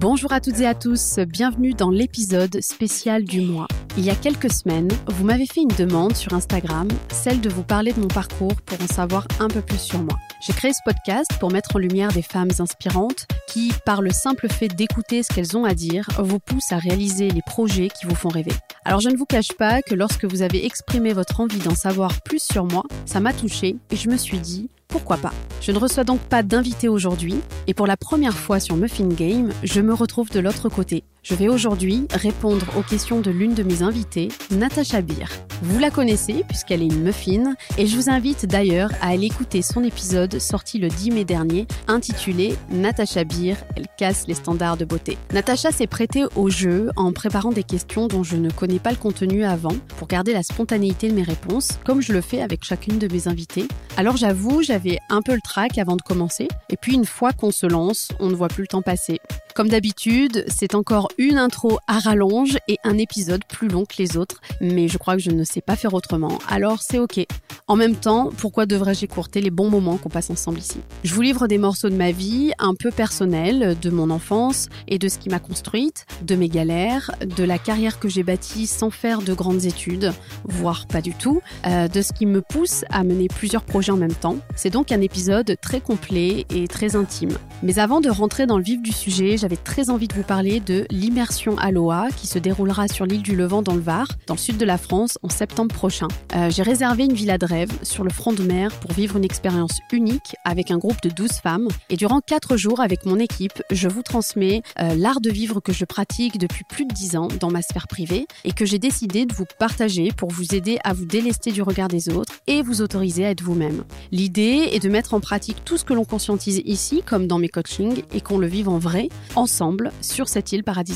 Bonjour à toutes et à tous, bienvenue dans l'épisode spécial du mois. Il y a quelques semaines, vous m'avez fait une demande sur Instagram, celle de vous parler de mon parcours pour en savoir un peu plus sur moi. J'ai créé ce podcast pour mettre en lumière des femmes inspirantes qui, par le simple fait d'écouter ce qu'elles ont à dire, vous poussent à réaliser les projets qui vous font rêver. Alors je ne vous cache pas que lorsque vous avez exprimé votre envie d'en savoir plus sur moi, ça m'a touchée et je me suis dit, pourquoi pas? Je ne reçois donc pas d'invité aujourd'hui et pour la première fois sur Muffin Game, je me retrouve de l'autre côté. Je vais aujourd'hui répondre aux questions de l'une de mes invitées, Natacha Beer. Vous la connaissez puisqu'elle est une muffin et je vous invite d'ailleurs à aller écouter son épisode sorti le 10 mai dernier intitulé Natacha Beer, elle casse les standards de beauté. Natacha s'est prêtée au jeu en préparant des questions dont je ne connais pas le contenu avant pour garder la spontanéité de mes réponses comme je le fais avec chacune de mes invitées. Alors j'avoue, j'avais un peu le trac avant de commencer et puis une fois qu'on se lance, on ne voit plus le temps passer. Comme d'habitude, c'est encore une intro à rallonge et un épisode plus long que les autres, mais je crois que je ne sais pas faire autrement, alors c'est ok. En même temps, pourquoi devrais-je écourter les bons moments qu'on passe ensemble ici? Je vous livre des morceaux de ma vie, un peu personnels, de mon enfance et de ce qui m'a construite, de mes galères, de la carrière que j'ai bâtie sans faire de grandes études, voire pas du tout, euh, de ce qui me pousse à mener plusieurs projets en même temps. C'est donc un épisode très complet et très intime. Mais avant de rentrer dans le vif du sujet, j'avais très envie de vous parler de l'immersion Aloha qui se déroulera sur l'île du Levant dans le Var, dans le sud de la France, en septembre prochain. Euh, j'ai réservé une villa de rêve sur le front de mer pour vivre une expérience unique avec un groupe de 12 femmes. Et durant 4 jours avec mon équipe, je vous transmets euh, l'art de vivre que je pratique depuis plus de 10 ans dans ma sphère privée et que j'ai décidé de vous partager pour vous aider à vous délester du regard des autres et vous autoriser à être vous-même. L'idée est de mettre en pratique tout ce que l'on conscientise ici, comme dans mes coachings, et qu'on le vive en vrai, ensemble, sur cette île paradisiaque.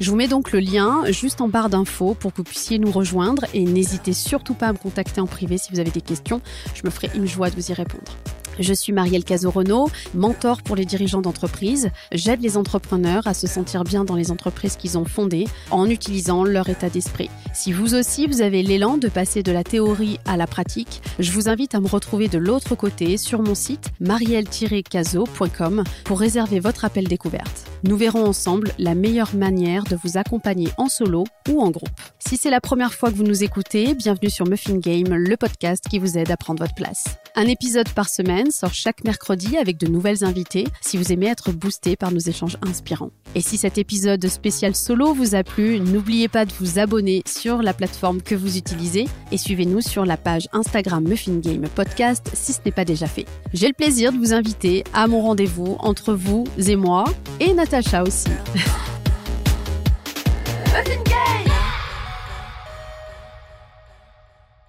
Je vous mets donc le lien juste en barre d'infos pour que vous puissiez nous rejoindre et n'hésitez surtout pas à me contacter en privé si vous avez des questions. Je me ferai une joie de vous y répondre. Je suis Marielle Caso-Renaud, mentor pour les dirigeants d'entreprise. J'aide les entrepreneurs à se sentir bien dans les entreprises qu'ils ont fondées en utilisant leur état d'esprit. Si vous aussi vous avez l'élan de passer de la théorie à la pratique, je vous invite à me retrouver de l'autre côté sur mon site marielle-caso.com pour réserver votre appel découverte. Nous verrons ensemble la meilleure manière de vous accompagner en solo ou en groupe. Si c'est la première fois que vous nous écoutez, bienvenue sur Muffin Game, le podcast qui vous aide à prendre votre place. Un épisode par semaine sort chaque mercredi avec de nouvelles invités si vous aimez être boosté par nos échanges inspirants. Et si cet épisode spécial solo vous a plu, n'oubliez pas de vous abonner sur la plateforme que vous utilisez et suivez-nous sur la page Instagram Muffin Game Podcast si ce n'est pas déjà fait. J'ai le plaisir de vous inviter à mon rendez-vous entre vous et moi et Natacha aussi.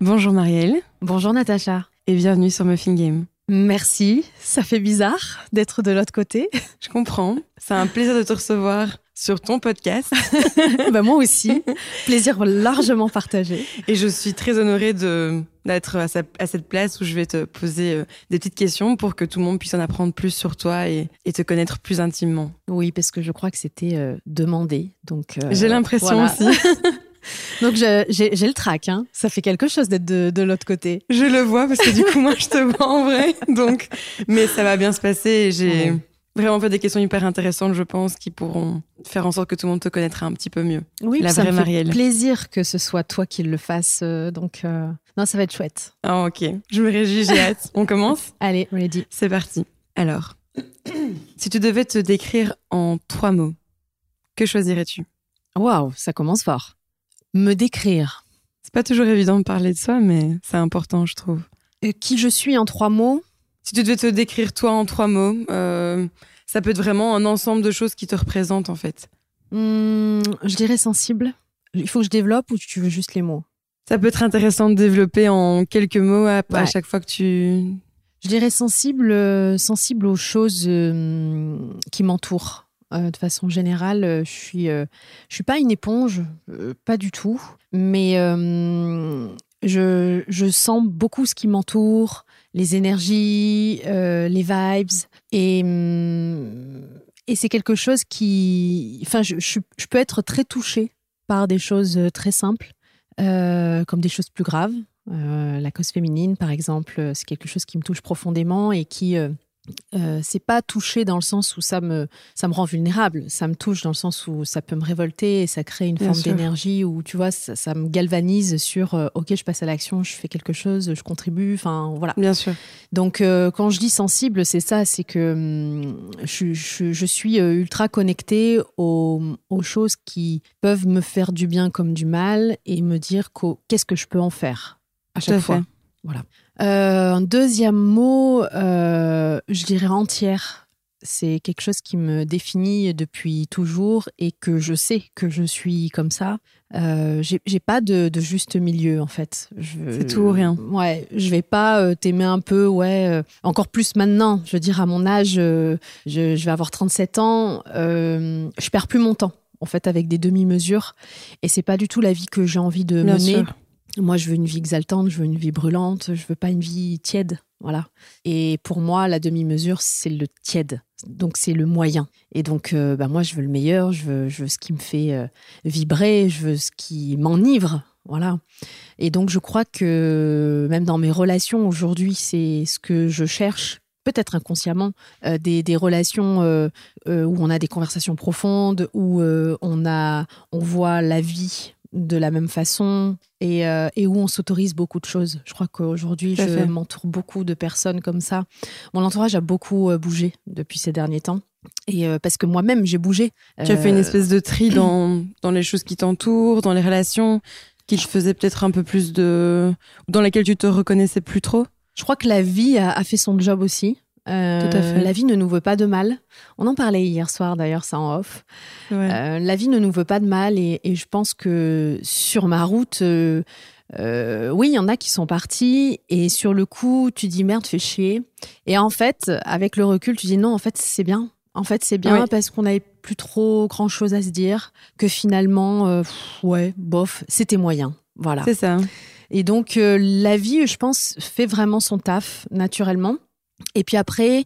Bonjour Marielle. Bonjour Natacha. Et bienvenue sur Muffin Game. Merci, ça fait bizarre d'être de l'autre côté. Je comprends. C'est un plaisir de te recevoir sur ton podcast. bah moi aussi, plaisir largement partagé. Et je suis très honorée de d'être à, cette place où je vais te poser euh, des petites questions pour que tout le monde puisse en apprendre plus sur toi et, te connaître plus intimement. Oui, parce que je crois que c'était euh, demandé. Donc euh, j'ai l'impression aussi. Donc j'ai le trac, hein. ça fait quelque chose d'être de, l'autre côté. Je le vois parce que du coup moi je te vois en vrai, donc mais ça va bien se passer. et J'ai vraiment fait des questions hyper intéressantes, je pense, qui pourront faire en sorte que tout le monde te connaîtra un petit peu mieux. Oui, la ça vraie me fait plaisir que ce soit toi qui le fasse, euh, donc euh, non ça va être chouette. Ah ok, je me réjouis, j'ai hâte. On commence? Allez, ready. C'est parti. Alors, si tu devais te décrire en trois mots, que choisirais-tu? Waouh, ça commence fort me décrire. C'est pas toujours évident de parler de soi, mais c'est important, je trouve. Et qui je suis en trois mots? Si tu devais te décrire toi en trois mots, euh, ça peut être vraiment un ensemble de choses qui te représentent en fait. Hmm, je dirais sensible. Il faut que je développe ou tu veux juste les mots? Ça peut être intéressant de développer en quelques mots à, chaque fois que tu. Je dirais sensible, euh, sensible aux choses euh, qui m'entourent. Euh, de façon générale, euh, je suis, euh, je suis pas une éponge, pas du tout, mais je, je, sens beaucoup ce qui m'entoure, les énergies, les vibes, et, et c'est quelque chose qui, enfin, je, je, peux être très touchée par des choses très simples, comme des choses plus graves. la cause féminine, par exemple, c'est quelque chose qui me touche profondément et qui euh, c'est pas touché dans le sens où ça me, ça me rend vulnérable. Ça me touche dans le sens où ça peut me révolter et ça crée une forme d'énergie où, tu vois, ça, me galvanise sur euh, OK, je passe à l'action, je fais quelque chose, je contribue. Enfin, voilà. Bien sûr. Donc, euh, quand je dis sensible, c'est ça c'est que hum, je, je, suis ultra connectée aux, aux, choses qui peuvent me faire du bien comme du mal et me dire qu'est-ce que je peux en faire à chaque fois. Voilà. Euh, un deuxième mot, euh, je dirais entière. C'est quelque chose qui me définit depuis toujours et que je sais que je suis comme ça. Euh, j'ai pas de, juste milieu en fait. C'est tout ou rien. Ouais, je vais pas euh, t'aimer un peu, ouais. encore plus maintenant. Je veux dire, à mon âge, je, vais avoir 37 ans. je perds plus mon temps en fait avec des demi-mesures et c'est pas du tout la vie que j'ai envie de mener. Moi, je veux une vie exaltante, je veux une vie brûlante, je veux pas une vie tiède. Voilà. Et pour moi, la demi-mesure, c'est le tiède. Donc, c'est le moyen. Et donc, euh, bah, moi, je veux le meilleur, je veux, je veux ce qui me fait euh, vibrer, je veux ce qui m'enivre. Voilà. Et donc, je crois que même dans mes relations aujourd'hui, c'est ce que je cherche peut-être inconsciemment, euh, des, relations où on a des conversations profondes, où on, a, on voit la vie de la même façon euh, et, où on s'autorise beaucoup de choses. Je crois qu'aujourd'hui, je m'entoure beaucoup de personnes comme ça. Mon entourage a beaucoup euh, bougé depuis ces derniers temps. Et euh, parce que moi-même, j'ai bougé. Tu as fait une espèce de tri dans, dans les choses qui t'entourent, dans les relations qui te faisaient peut-être un peu plus de. dans lesquelles tu te reconnaissais plus trop? Je crois que la vie a fait son job aussi. Euh, la vie ne nous veut pas de mal. On en parlait hier soir d'ailleurs, ça en off. Euh, la vie ne nous veut pas de mal et, je pense que sur ma route, euh, oui, il y en a qui sont partis et sur le coup, tu dis merde, fais chier. Et en fait, avec le recul, tu dis non, en fait, c'est bien. En fait, c'est bien parce qu'on n'avait plus trop grand chose à se dire, que finalement, ouais, bof, c'était moyen. Voilà. C'est ça. Et donc, la vie, je pense, fait vraiment son taf naturellement. Et puis après,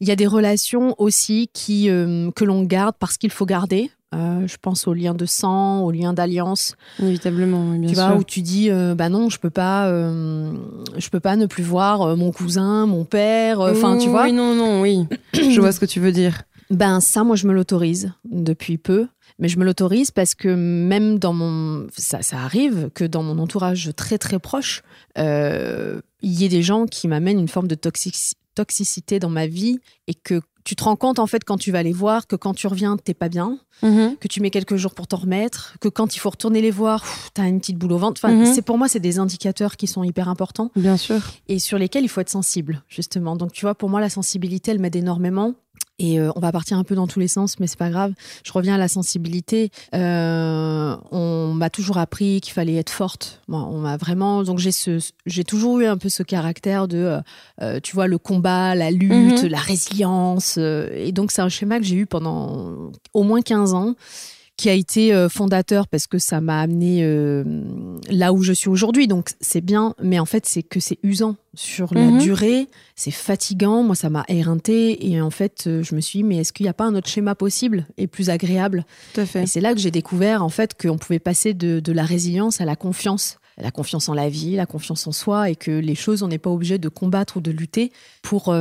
il y a des relations aussi qui, euh, que l'on garde parce qu'il faut garder. Euh, je pense aux liens de sang, aux liens d'alliance. Inévitablement, bien tu sûr. Vois, où tu dis, euh, bah non, je peux pas, je peux pas ne plus voir mon cousin, mon père. Enfin, tu vois. Oui, non, non, oui. je vois ce que tu veux dire. Ben ça, moi, je me l'autorise depuis peu. Mais je me l'autorise parce que même dans mon... Ça, ça, arrive que dans mon entourage très très proche, il y ait des gens qui m'amènent une forme de toxicité toxicité dans ma vie et que tu te rends compte en fait quand tu vas les voir que quand tu reviens t'es pas bien mhm. que tu mets quelques jours pour t'en remettre que quand il faut retourner les voir tu as une petite boule au ventre enfin mhm. c'est pour moi c'est des indicateurs qui sont hyper importants bien sûr et sur lesquels il faut être sensible justement donc tu vois pour moi la sensibilité elle m'aide énormément et euh, on va partir un peu dans tous les sens, mais c'est pas grave. Je reviens à la sensibilité. Euh, on m'a toujours appris qu'il fallait être forte. on m'a vraiment. Donc j'ai ce, j'ai toujours eu un peu ce caractère de, euh, tu vois, le combat, la lutte, mhm. la résilience. et donc c'est un schéma que j'ai eu pendant au moins 15 ans qui a été euh, fondateur parce que ça m'a amené euh, là où je suis aujourd'hui. Donc c'est bien, mais en fait c'est que c'est usant sur la mhm. durée, c'est fatigant. Moi ça m'a éreinté et en fait euh, je me suis dit mais est-ce qu'il n'y a pas un autre schéma possible et plus agréable? Tout à fait. Et c'est là que j'ai découvert en fait qu'on pouvait passer de, de la résilience à la confiance la confiance en la vie, la confiance en soi, et que les choses, on n'est pas obligé de combattre ou de lutter pour,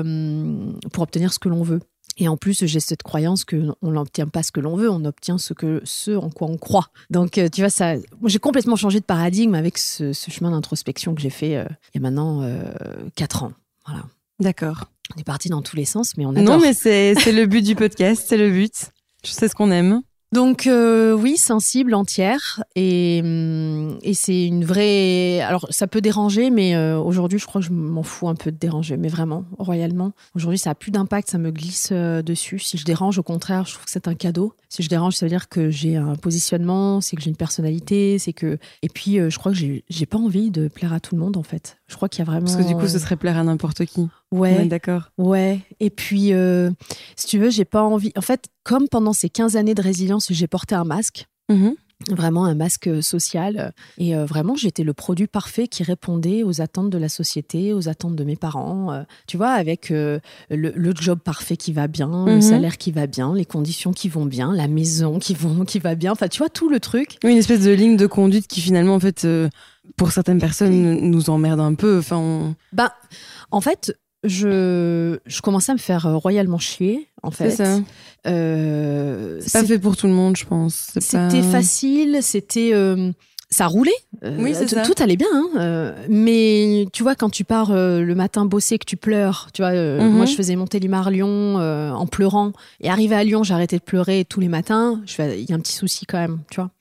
pour obtenir ce que l'on veut. Et en plus, j'ai cette croyance qu'on n'obtient pas ce que l'on veut, on obtient ce, que, ce en quoi on croit. Donc, euh, tu vois, ça, j'ai complètement changé de paradigme avec ce, chemin d'introspection que j'ai fait euh, il y a maintenant euh, 4 ans. Voilà. D'accord. On est parti dans tous les sens, mais on adore. Non, mais c'est le but du podcast, c'est le but. Je sais ce qu'on aime. Donc euh, oui, sensible, entière, et, hum, et c'est une vraie. Alors ça peut déranger, mais euh, aujourd'hui, je crois que je m'en fous un peu de déranger, mais vraiment royalement. Aujourd'hui, ça a plus d'impact, ça me glisse euh, dessus. Si je dérange, au contraire, je trouve que c'est un cadeau. Si je dérange, ça veut dire que j'ai un positionnement, c'est que j'ai une personnalité, c'est que. Et puis, je crois que j'ai pas envie de plaire à tout le monde en fait. Je crois qu'il y a vraiment. Parce que du coup, ce serait plaire à n'importe qui. Ouais. d'accord. Ouais. Et puis, euh, si tu veux, j'ai pas envie. En fait, comme pendant ces 15 années de résilience, j'ai porté un masque. Mhm. Vraiment un masque social. Et euh, vraiment, j'étais le produit parfait qui répondait aux attentes de la société, aux attentes de mes parents. Euh, tu vois, avec le, job parfait qui va bien, le mhm. salaire qui va bien, les conditions qui vont bien, la maison qui, vont, qui va bien. Enfin, tu vois, tout le truc. Oui, une espèce de ligne de conduite qui finalement, en fait, pour certaines personnes, nous emmerde un peu. Enfin, bah, en fait, je, je commençais à me faire royalement chier, en fait. C'est ça. Euh, C'est pas fait pour tout le monde, je pense. C'était pas- facile, c'était. euh, ça roulait. Euh, Oui, ça. Tout allait bien. hein, euh, mais tu vois, quand tu pars euh, le matin bosser, que tu pleures, tu vois, euh, Mhm. moi je faisais monter Limar Lyon euh, en pleurant. Et arrivé à Lyon, j'arrêtais de pleurer tous les matins. Il y a un petit souci quand même, tu vois.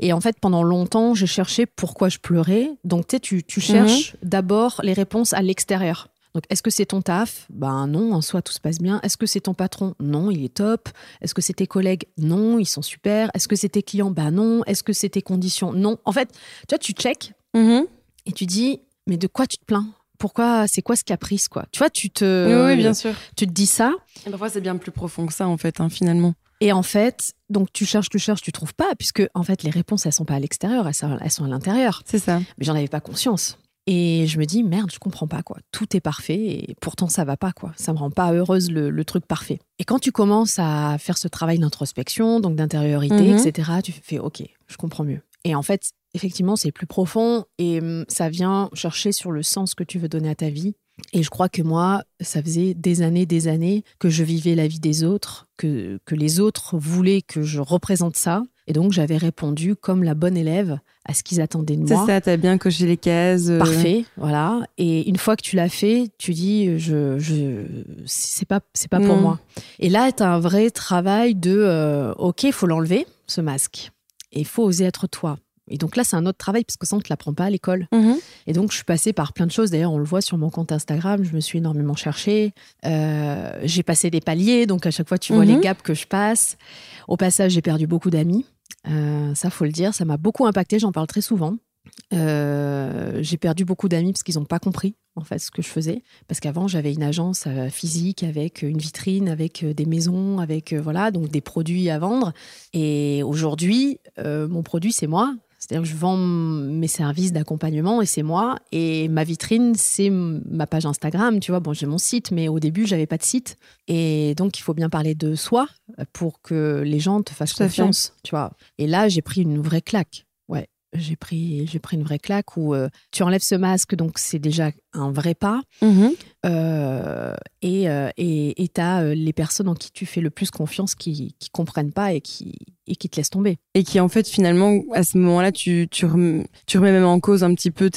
Et en fait, pendant longtemps, j'ai cherché pourquoi je pleurais. Donc, tu sais, tu, tu cherches d'abord les réponses à l'extérieur. Donc, est-ce que c'est ton taf? Ben non, en soi, tout se passe bien. Est-ce que c'est ton patron? Non, il est top. Est-ce que c'est tes collègues? Non, ils sont super. Est-ce que c'est tes clients? Ben non. Est-ce que c'est tes conditions? Non. En fait, tu vois, tu check Mhm. et tu dis, mais de quoi tu te plains? Pourquoi C'est quoi ce caprice, quoi? Tu vois, tu te, Oui, oui, bien sûr. tu te dis ça. Et parfois, c'est bien plus profond que ça, en fait, hein, finalement. Et en fait, donc tu cherches, tu cherches, tu trouves pas, puisque en fait, les réponses, elles sont pas à l'extérieur, elles sont, elles sont à l'intérieur. C'est ça. Mais j'en avais pas conscience. Et je me dis, merde, je comprends pas, quoi. Tout est parfait et pourtant ça va pas, quoi. Ça me rend pas heureuse le, le truc parfait. Et quand tu commences à faire ce travail d'introspection, donc d'intériorité, Mhm. etc., tu fais, ok, je comprends mieux. Et en fait, effectivement, c'est plus profond et hum, ça vient chercher sur le sens que tu veux donner à ta vie. Et je crois que moi, ça faisait des années, des années que je vivais la vie des autres, que, que les autres voulaient que je représente ça. Et donc, j'avais répondu comme la bonne élève à ce qu'ils attendaient de C'est moi. ça, t'as bien coché les cases. euh, Parfait, voilà. Et une fois que tu l'as fait, tu dis, je, je, c'est pas, c'est pas pour Non. moi. Et là, tu as un vrai travail de, euh, ok, il faut l'enlever, ce masque. Et il faut oser être toi. Et donc là, c'est un autre travail parce que ça, on ne te l'apprend pas à l'école. mhm. Et donc, je suis passée par plein de choses. D'ailleurs, on le voit sur mon compte Instagram. Je me suis énormément cherchée. Euh, j'ai passé des paliers. Donc, à chaque fois, tu vois Mhm. les gaps que je passe. Au passage, j'ai perdu beaucoup d'amis. Euh, ça, faut le dire. Ça m'a beaucoup impacté. J'en parle très souvent. Euh, j'ai perdu beaucoup d'amis parce qu'ils n'ont pas compris en fait ce que je faisais. Parce qu'avant, j'avais une agence euh, physique avec une vitrine, avec des maisons, avec voilà, donc des produits à vendre. Et aujourd'hui, euh, mon produit, c'est moi. C'est-à-dire que je vends mes services d'accompagnement et c'est moi. Et ma vitrine, c'est ma page Instagram. Tu vois, bon, j'ai mon site, mais au début, j'avais pas de site. Et donc, il faut bien parler de soi pour que les gens te fassent fait. confiance. Tu vois. Et là, j'ai pris une vraie claque. J'ai pris, j'ai pris une vraie claque où euh, tu enlèves ce masque, donc c'est déjà un vrai pas. Euh, et euh, tu as les personnes en qui tu fais le plus confiance qui, qui comprennent pas et qui, et qui te laissent tomber. Et qui, en fait, finalement, à ce moment-là, tu, tu, rem- tu remets même en cause un petit peu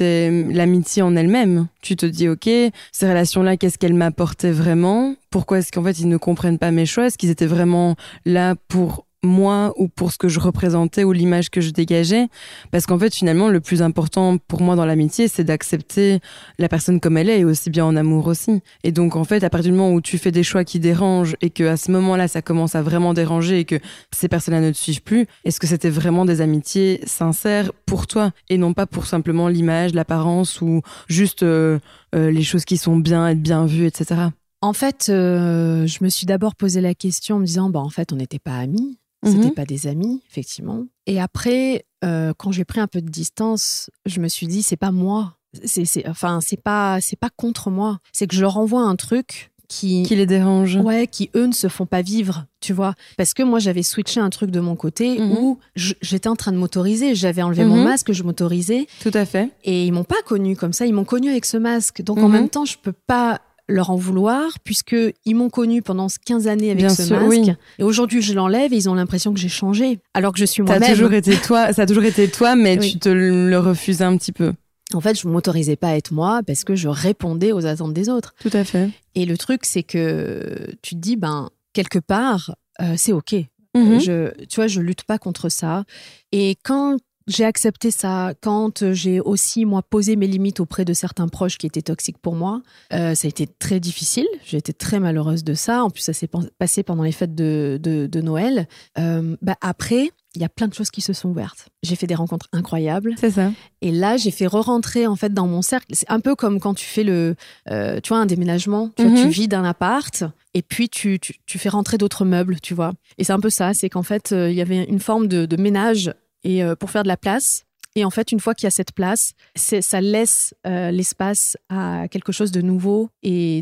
l'amitié en elle-même. Tu te dis, OK, ces relations-là, qu'est-ce qu'elles m'apportaient vraiment? Pourquoi est-ce qu'en fait, ils ne comprennent pas mes choix? Est-ce qu'ils étaient vraiment là pour moi ou pour ce que je représentais ou l'image que je dégageais. Parce qu'en fait finalement le plus important pour moi dans l'amitié c'est d'accepter la personne comme elle est et aussi bien en amour aussi. Et donc en fait à partir du moment où tu fais des choix qui dérangent et que à ce moment-là ça commence à vraiment déranger et que ces personnes-là ne te suivent plus est-ce que c'était vraiment des amitiés sincères pour toi et non pas pour simplement l'image l'apparence ou juste euh, euh, les choses qui sont bien être bien vues etc En fait, euh, je me suis d'abord posé la question en me disant, bah, en fait, on n'était pas amis, c'était Mhm. pas des amis, effectivement. Et après, euh, quand j'ai pris un peu de distance, je me suis dit, c'est pas moi. C'est, c'est, enfin, c'est pas, c'est pas contre moi. C'est que je leur envoie un truc qui, qui les dérange ouais, qui eux ne se font pas vivre, tu vois. Parce que moi, j'avais switché un truc de mon côté Mhm. où j'étais en train de m'autoriser. J'avais enlevé mon Mhm. masque, je m'autorisais. tout à fait Et ils m'ont pas connu comme ça, ils m'ont connu avec ce masque. Donc en même temps, je peux pas leur en vouloir puisque ils m'ont connu pendant 15 années avec Bien ce sûr, masque oui. et aujourd'hui je l'enlève et ils ont l'impression que j'ai changé alors que je suis moi-même. toujours été toi ça a toujours été toi mais Oui. tu te le refusais un petit peu En fait, je m'autorisais pas à être moi parce que je répondais aux attentes des autres. tout à fait Et le truc c'est que tu te dis ben quelque part euh, c'est OK. Mhm. Je, tu vois, je lutte pas contre ça. Et quand j'ai accepté ça, quand j'ai aussi, moi, posé mes limites auprès de certains proches qui étaient toxiques pour moi, euh, ça a été très difficile. J'ai été très malheureuse de ça. En plus, ça s'est passé pendant les fêtes de, de, de Noël. Euh, bah, après, il y a plein de choses qui se sont ouvertes. J'ai fait des rencontres incroyables. c'est ça Et là, j'ai fait re-rentrer en fait dans mon cercle. C'est un peu comme quand tu fais le, euh, tu vois, un déménagement. Tu, vois, Mhm. tu vides un appart et puis tu, tu, tu fais rentrer d'autres meubles, tu vois. Et c'est un peu ça. C'est qu'en fait, euh, il y avait une forme de, de ménage et euh, pour faire de la place. Et en fait, une fois qu'il y a cette place, ça laisse euh, l'espace à quelque chose de nouveau et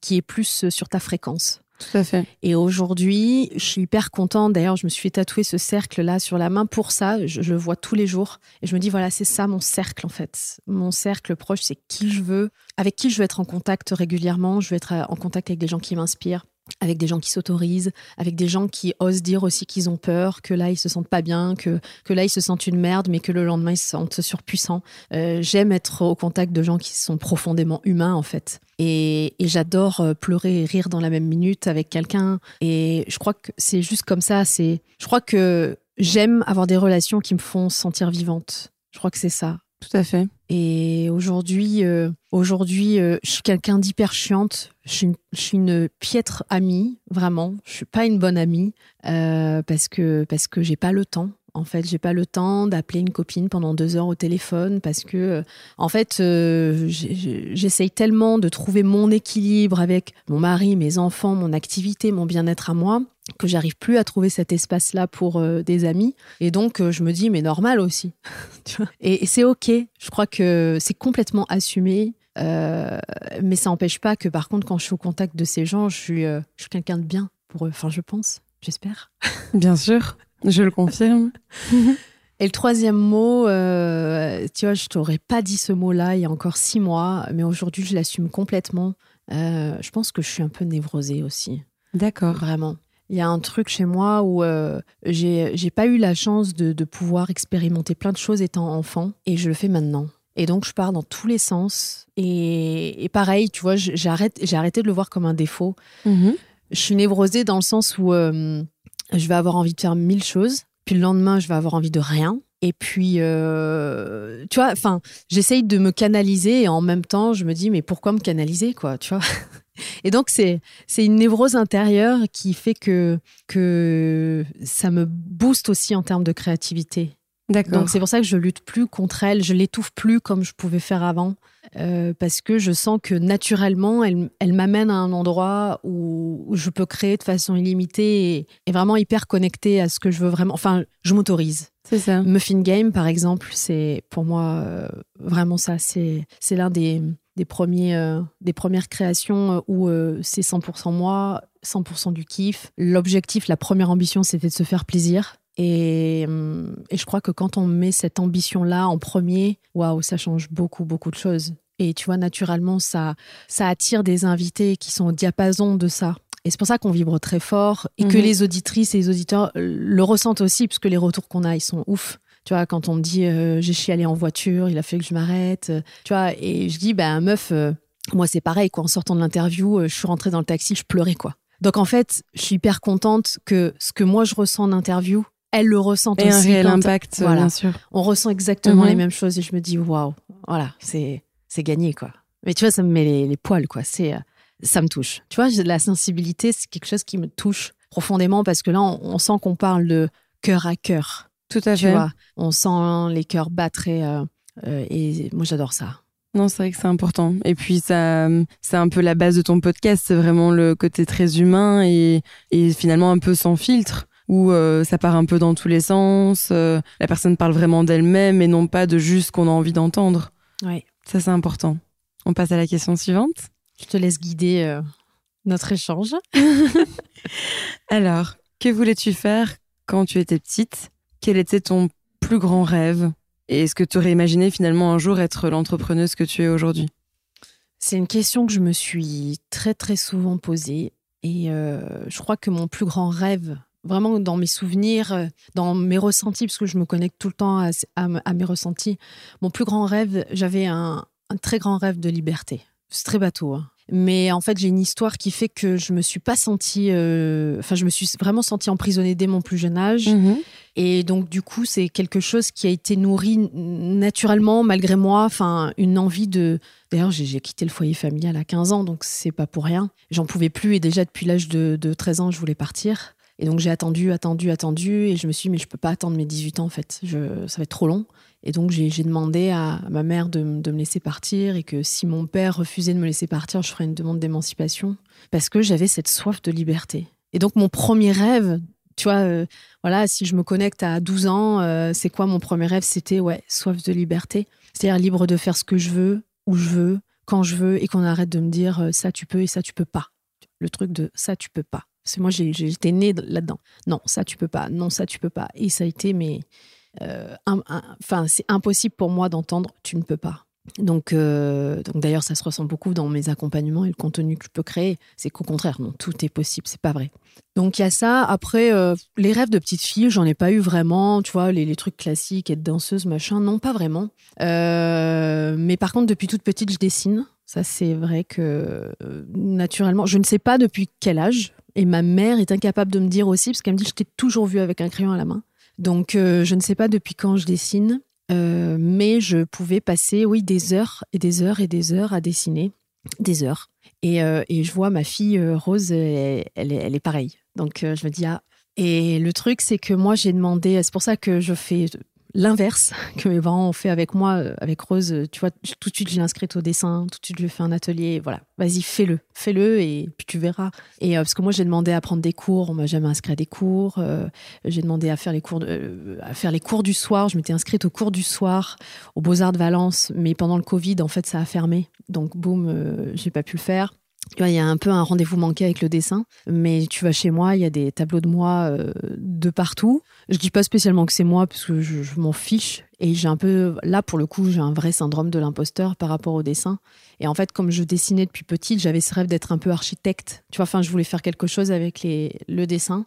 qui est plus sur ta fréquence. Tout à fait. Et aujourd'hui, je suis hyper contente. D'ailleurs, je me suis fait tatouer ce cercle-là sur la main pour ça. Je, je le vois tous les jours. Et je me dis, voilà, c'est ça mon cercle, en fait. Mon cercle proche, c'est qui je veux, avec qui je veux être en contact régulièrement. Je veux être en contact avec des gens qui m'inspirent avec des gens qui s'autorisent, avec des gens qui osent dire aussi qu'ils ont peur, que là ils se sentent pas bien, que, que là ils se sentent une merde, mais que le lendemain ils se sentent surpuissants. Euh, j'aime être au contact de gens qui sont profondément humains en fait. Et, et j'adore euh, pleurer et rire dans la même minute avec quelqu'un. Et je crois que c'est juste comme ça. C'est, je crois que j'aime avoir des relations qui me font sentir vivante. Je crois que c'est ça. Tout à fait. Et aujourd'hui, euh, aujourd'hui, euh, je suis quelqu'un d'hyper chiante. Je suis, une, je suis, une, piètre amie, vraiment. Je suis pas une bonne amie euh, parce que parce que j'ai pas le temps. En fait, j'ai pas le temps d'appeler une copine pendant deux heures au téléphone parce que, en fait, euh, j'essaye tellement de trouver mon équilibre avec mon mari, mes enfants, mon activité, mon bien-être à moi que j'arrive plus à trouver cet espace-là pour euh, des amis. Et donc, euh, je me dis, mais normal aussi. et, c'est OK. Je crois que c'est complètement assumé. Euh, mais ça n'empêche pas que, par contre, quand je suis au contact de ces gens, je euh, je suis quelqu'un de bien pour eux. Enfin, je pense, j'espère. Bien sûr, je le confirme. Et le troisième mot, euh, tu vois, je t'aurais pas dit ce mot-là il y a encore six mois, mais aujourd'hui, je l'assume complètement. je pense que je suis un peu névrosée aussi. D'accord. Vraiment. Il y a un truc chez moi où euh, j'ai pas eu la chance de, de, pouvoir expérimenter plein de choses étant enfant et je le fais maintenant. Et donc, je pars dans tous les sens. Et, et pareil, tu vois, j'ai arrêté de le voir comme un défaut. Mm -hmm. Je suis névrosée dans le sens où euh, je vais avoir envie de faire mille choses. Puis le lendemain, je vais avoir envie de rien. Et puis, euh, tu vois, enfin, j'essaye de me canaliser et en même temps, je me dis, mais pourquoi me canaliser, quoi, tu vois? Et donc, c'est, c'est une névrose intérieure qui fait que, que ça me booste aussi en termes de créativité. D'accord. Donc, c'est pour ça que je lutte plus contre elle, je l'étouffe plus comme je pouvais faire avant. Euh, parce que je sens que naturellement, elle, elle m'amène à un endroit où, où, je peux créer de façon illimitée et, et, vraiment hyper connectée à ce que je veux vraiment. Enfin, je m'autorise. C'est ça. Muffin Game, par exemple, c'est pour moi euh, vraiment ça. C'est l'un des, des, premiers, euh, des premières créations où c'est 100% moi, 100% du kiff. L'objectif, la première ambition, c'était de se faire plaisir. Et, et, je crois que quand on met cette ambition-là en premier, waouh, ça change beaucoup, beaucoup de choses. Et tu vois, naturellement, ça, ça attire des invités qui sont au diapason de ça. Et c'est pour ça qu'on vibre très fort et mmh. que les auditrices et les auditeurs le ressentent aussi, puisque les retours qu'on a, ils sont ouf. Tu vois, quand on me dit euh, j'ai chialé en voiture, il a fait que je m'arrête. Euh, tu vois, et je dis, ben, meuf, euh, moi, c'est pareil, quoi. En sortant de l'interview, euh, je suis rentrée dans le taxi, je pleurais, quoi. Donc, en fait, je suis hyper contente que ce que moi, je ressens en interview, elle le ressent et aussi. un réel impact, voilà. bien sûr. On ressent exactement mmh. les mêmes choses et je me dis, waouh, voilà, c'est gagné, quoi. Mais tu vois, ça me met les, les poils, quoi. C'est ça me touche. Tu vois, la sensibilité, c'est quelque chose qui me touche profondément parce que là, on, on sent qu'on parle de cœur à cœur. Tout à tu fait. Vois, on sent les cœurs battre et, euh, euh, et moi, j'adore ça. Non, c'est vrai que c'est important. Et puis, ça, c'est un peu la base de ton podcast. C'est vraiment le côté très humain et, et finalement un peu sans filtre où euh, ça part un peu dans tous les sens. Euh, la personne parle vraiment d'elle-même et non pas de juste ce qu'on a envie d'entendre. Oui. Ça, c'est important. On passe à la question suivante. Je te laisse guider euh, notre échange. Alors, que voulais-tu faire quand tu étais petite? Quel était ton plus grand rêve? Et est-ce que tu aurais imaginé finalement un jour être l'entrepreneuse que tu es aujourd'hui? C'est une question que je me suis très très souvent posée. Et je crois que mon plus grand rêve, vraiment dans mes souvenirs, euh, dans mes ressentis, parce que je me connecte tout le temps à, à, à mes ressentis, mon plus grand rêve, j'avais un, un, très grand rêve de liberté. C'est très bateau. Hein. Mais en fait, j'ai une histoire qui fait que je me suis pas sentie. Euh, enfin, je me suis vraiment sentie emprisonnée dès mon plus jeune âge. Mmh. Et donc, du coup, c'est quelque chose qui a été nourri naturellement, malgré moi. Enfin, une envie de. D'ailleurs, j'ai quitté le foyer familial à 15 ans, donc c'est pas pour rien. J'en pouvais plus et déjà depuis l'âge de, de 13 ans, je voulais partir. Et donc j'ai attendu, attendu, attendu, et je me suis dit, mais je peux pas attendre mes 18 ans en fait, ça va être trop long. Et donc j'ai demandé à ma mère de, de, me laisser partir, et que si mon père refusait de me laisser partir, je ferais une demande d'émancipation, parce que j'avais cette soif de liberté. Et donc mon premier rêve, tu vois, euh, voilà, si je me connecte à 12 ans, euh, c'est quoi mon premier rêve? C'était, ouais, soif de liberté. C'est-à-dire libre de faire ce que je veux, où je veux, quand je veux, et qu'on arrête de me dire, euh, ça tu peux et ça tu peux pas Le truc de ça, tu peux pas. C'est moi, j'étais née là-dedans. Non, ça, tu peux pas. Non, ça, tu peux pas. Et ça a été, mais. Euh, enfin, c'est impossible pour moi d'entendre tu ne peux pas. Donc, euh, donc d'ailleurs, ça se ressent beaucoup dans mes accompagnements et le contenu que je peux créer. C'est qu'au contraire, non, tout est possible, c'est pas vrai. Donc il y a ça. Après, euh, les rêves de petite fille, j'en ai pas eu vraiment. Tu vois, les, trucs classiques, être danseuse, machin, non, pas vraiment. Mais par contre, depuis toute petite, je dessine. Ça, c'est vrai que naturellement, je ne sais pas depuis quel âge. Et ma mère est incapable de me dire aussi, parce qu'elle me dit, je t'ai toujours vu avec un crayon à la main. Donc, je ne sais pas depuis quand je dessine. Euh, mais je pouvais passer, oui, des heures et des heures et des heures à dessiner, des heures. Et, euh, et je vois ma fille euh, Rose, elle, elle, est pareille. Donc je me dis, ah. Et le truc, c'est que moi, j'ai demandé, c'est pour ça que je fais l'inverse que mes parents ont fait avec moi, euh, avec Rose. Euh, tu vois, tout de suite, je l'ai inscrite au dessin, tout de suite, je lui ai un atelier. Voilà, vas-y, fais-le, fais-le et puis tu verras. Et euh, parce que moi, j'ai demandé à prendre des cours, on m'a jamais inscrit à des cours. j'ai demandé à faire les cours, à faire les cours du soir. Je m'étais inscrite au cours du soir au Beaux Arts de Valence, mais pendant le Covid, en fait, ça a fermé. Donc, boum, j'ai pas pu le faire. Il y a un peu un rendez-vous manqué avec le dessin, mais tu vas chez moi, il y a des tableaux de moi de partout. Je dis pas spécialement que c'est moi parce que je, m'en fiche. Et j'ai un peu là pour le coup j'ai un vrai syndrome de l'imposteur par rapport au dessin. Et en fait comme je dessinais depuis petite j'avais ce rêve d'être un peu architecte. Tu vois enfin je voulais faire quelque chose avec les le dessin.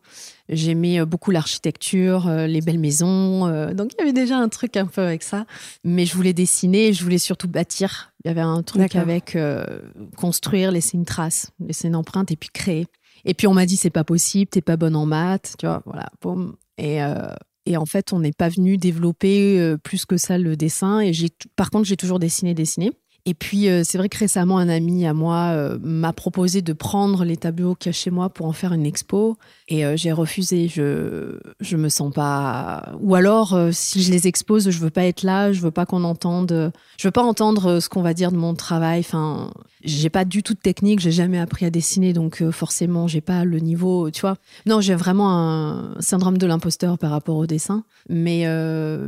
J'aimais euh, beaucoup l'architecture euh, les belles maisons euh, donc il y avait déjà un truc un peu avec ça. Mais je voulais dessiner je voulais surtout bâtir. Il y avait un truc avec construire laisser une trace laisser une empreinte et puis créer. Et puis on m'a dit c'est pas possible, t'es pas bonne en maths, tu vois, voilà, boum. Et, euh, et en fait, on n'est pas venu développer euh, plus que ça le dessin. Et par contre, j'ai toujours dessiné, dessiné. Et puis, euh, c'est vrai que récemment, un ami à moi euh, m'a proposé de prendre les tableaux qu'il y a chez moi pour en faire une expo. Et euh, j'ai refusé. Je je me sens pas. Ou alors, si je les expose, je veux pas être là. Je veux pas qu'on entende. Je veux pas entendre ce qu'on va dire de mon travail. Enfin, j'ai pas du tout de technique. J'ai jamais appris à dessiner, donc forcément, j'ai pas le niveau. Tu vois Non, j'ai vraiment un syndrome de l'imposteur par rapport au dessin. Mais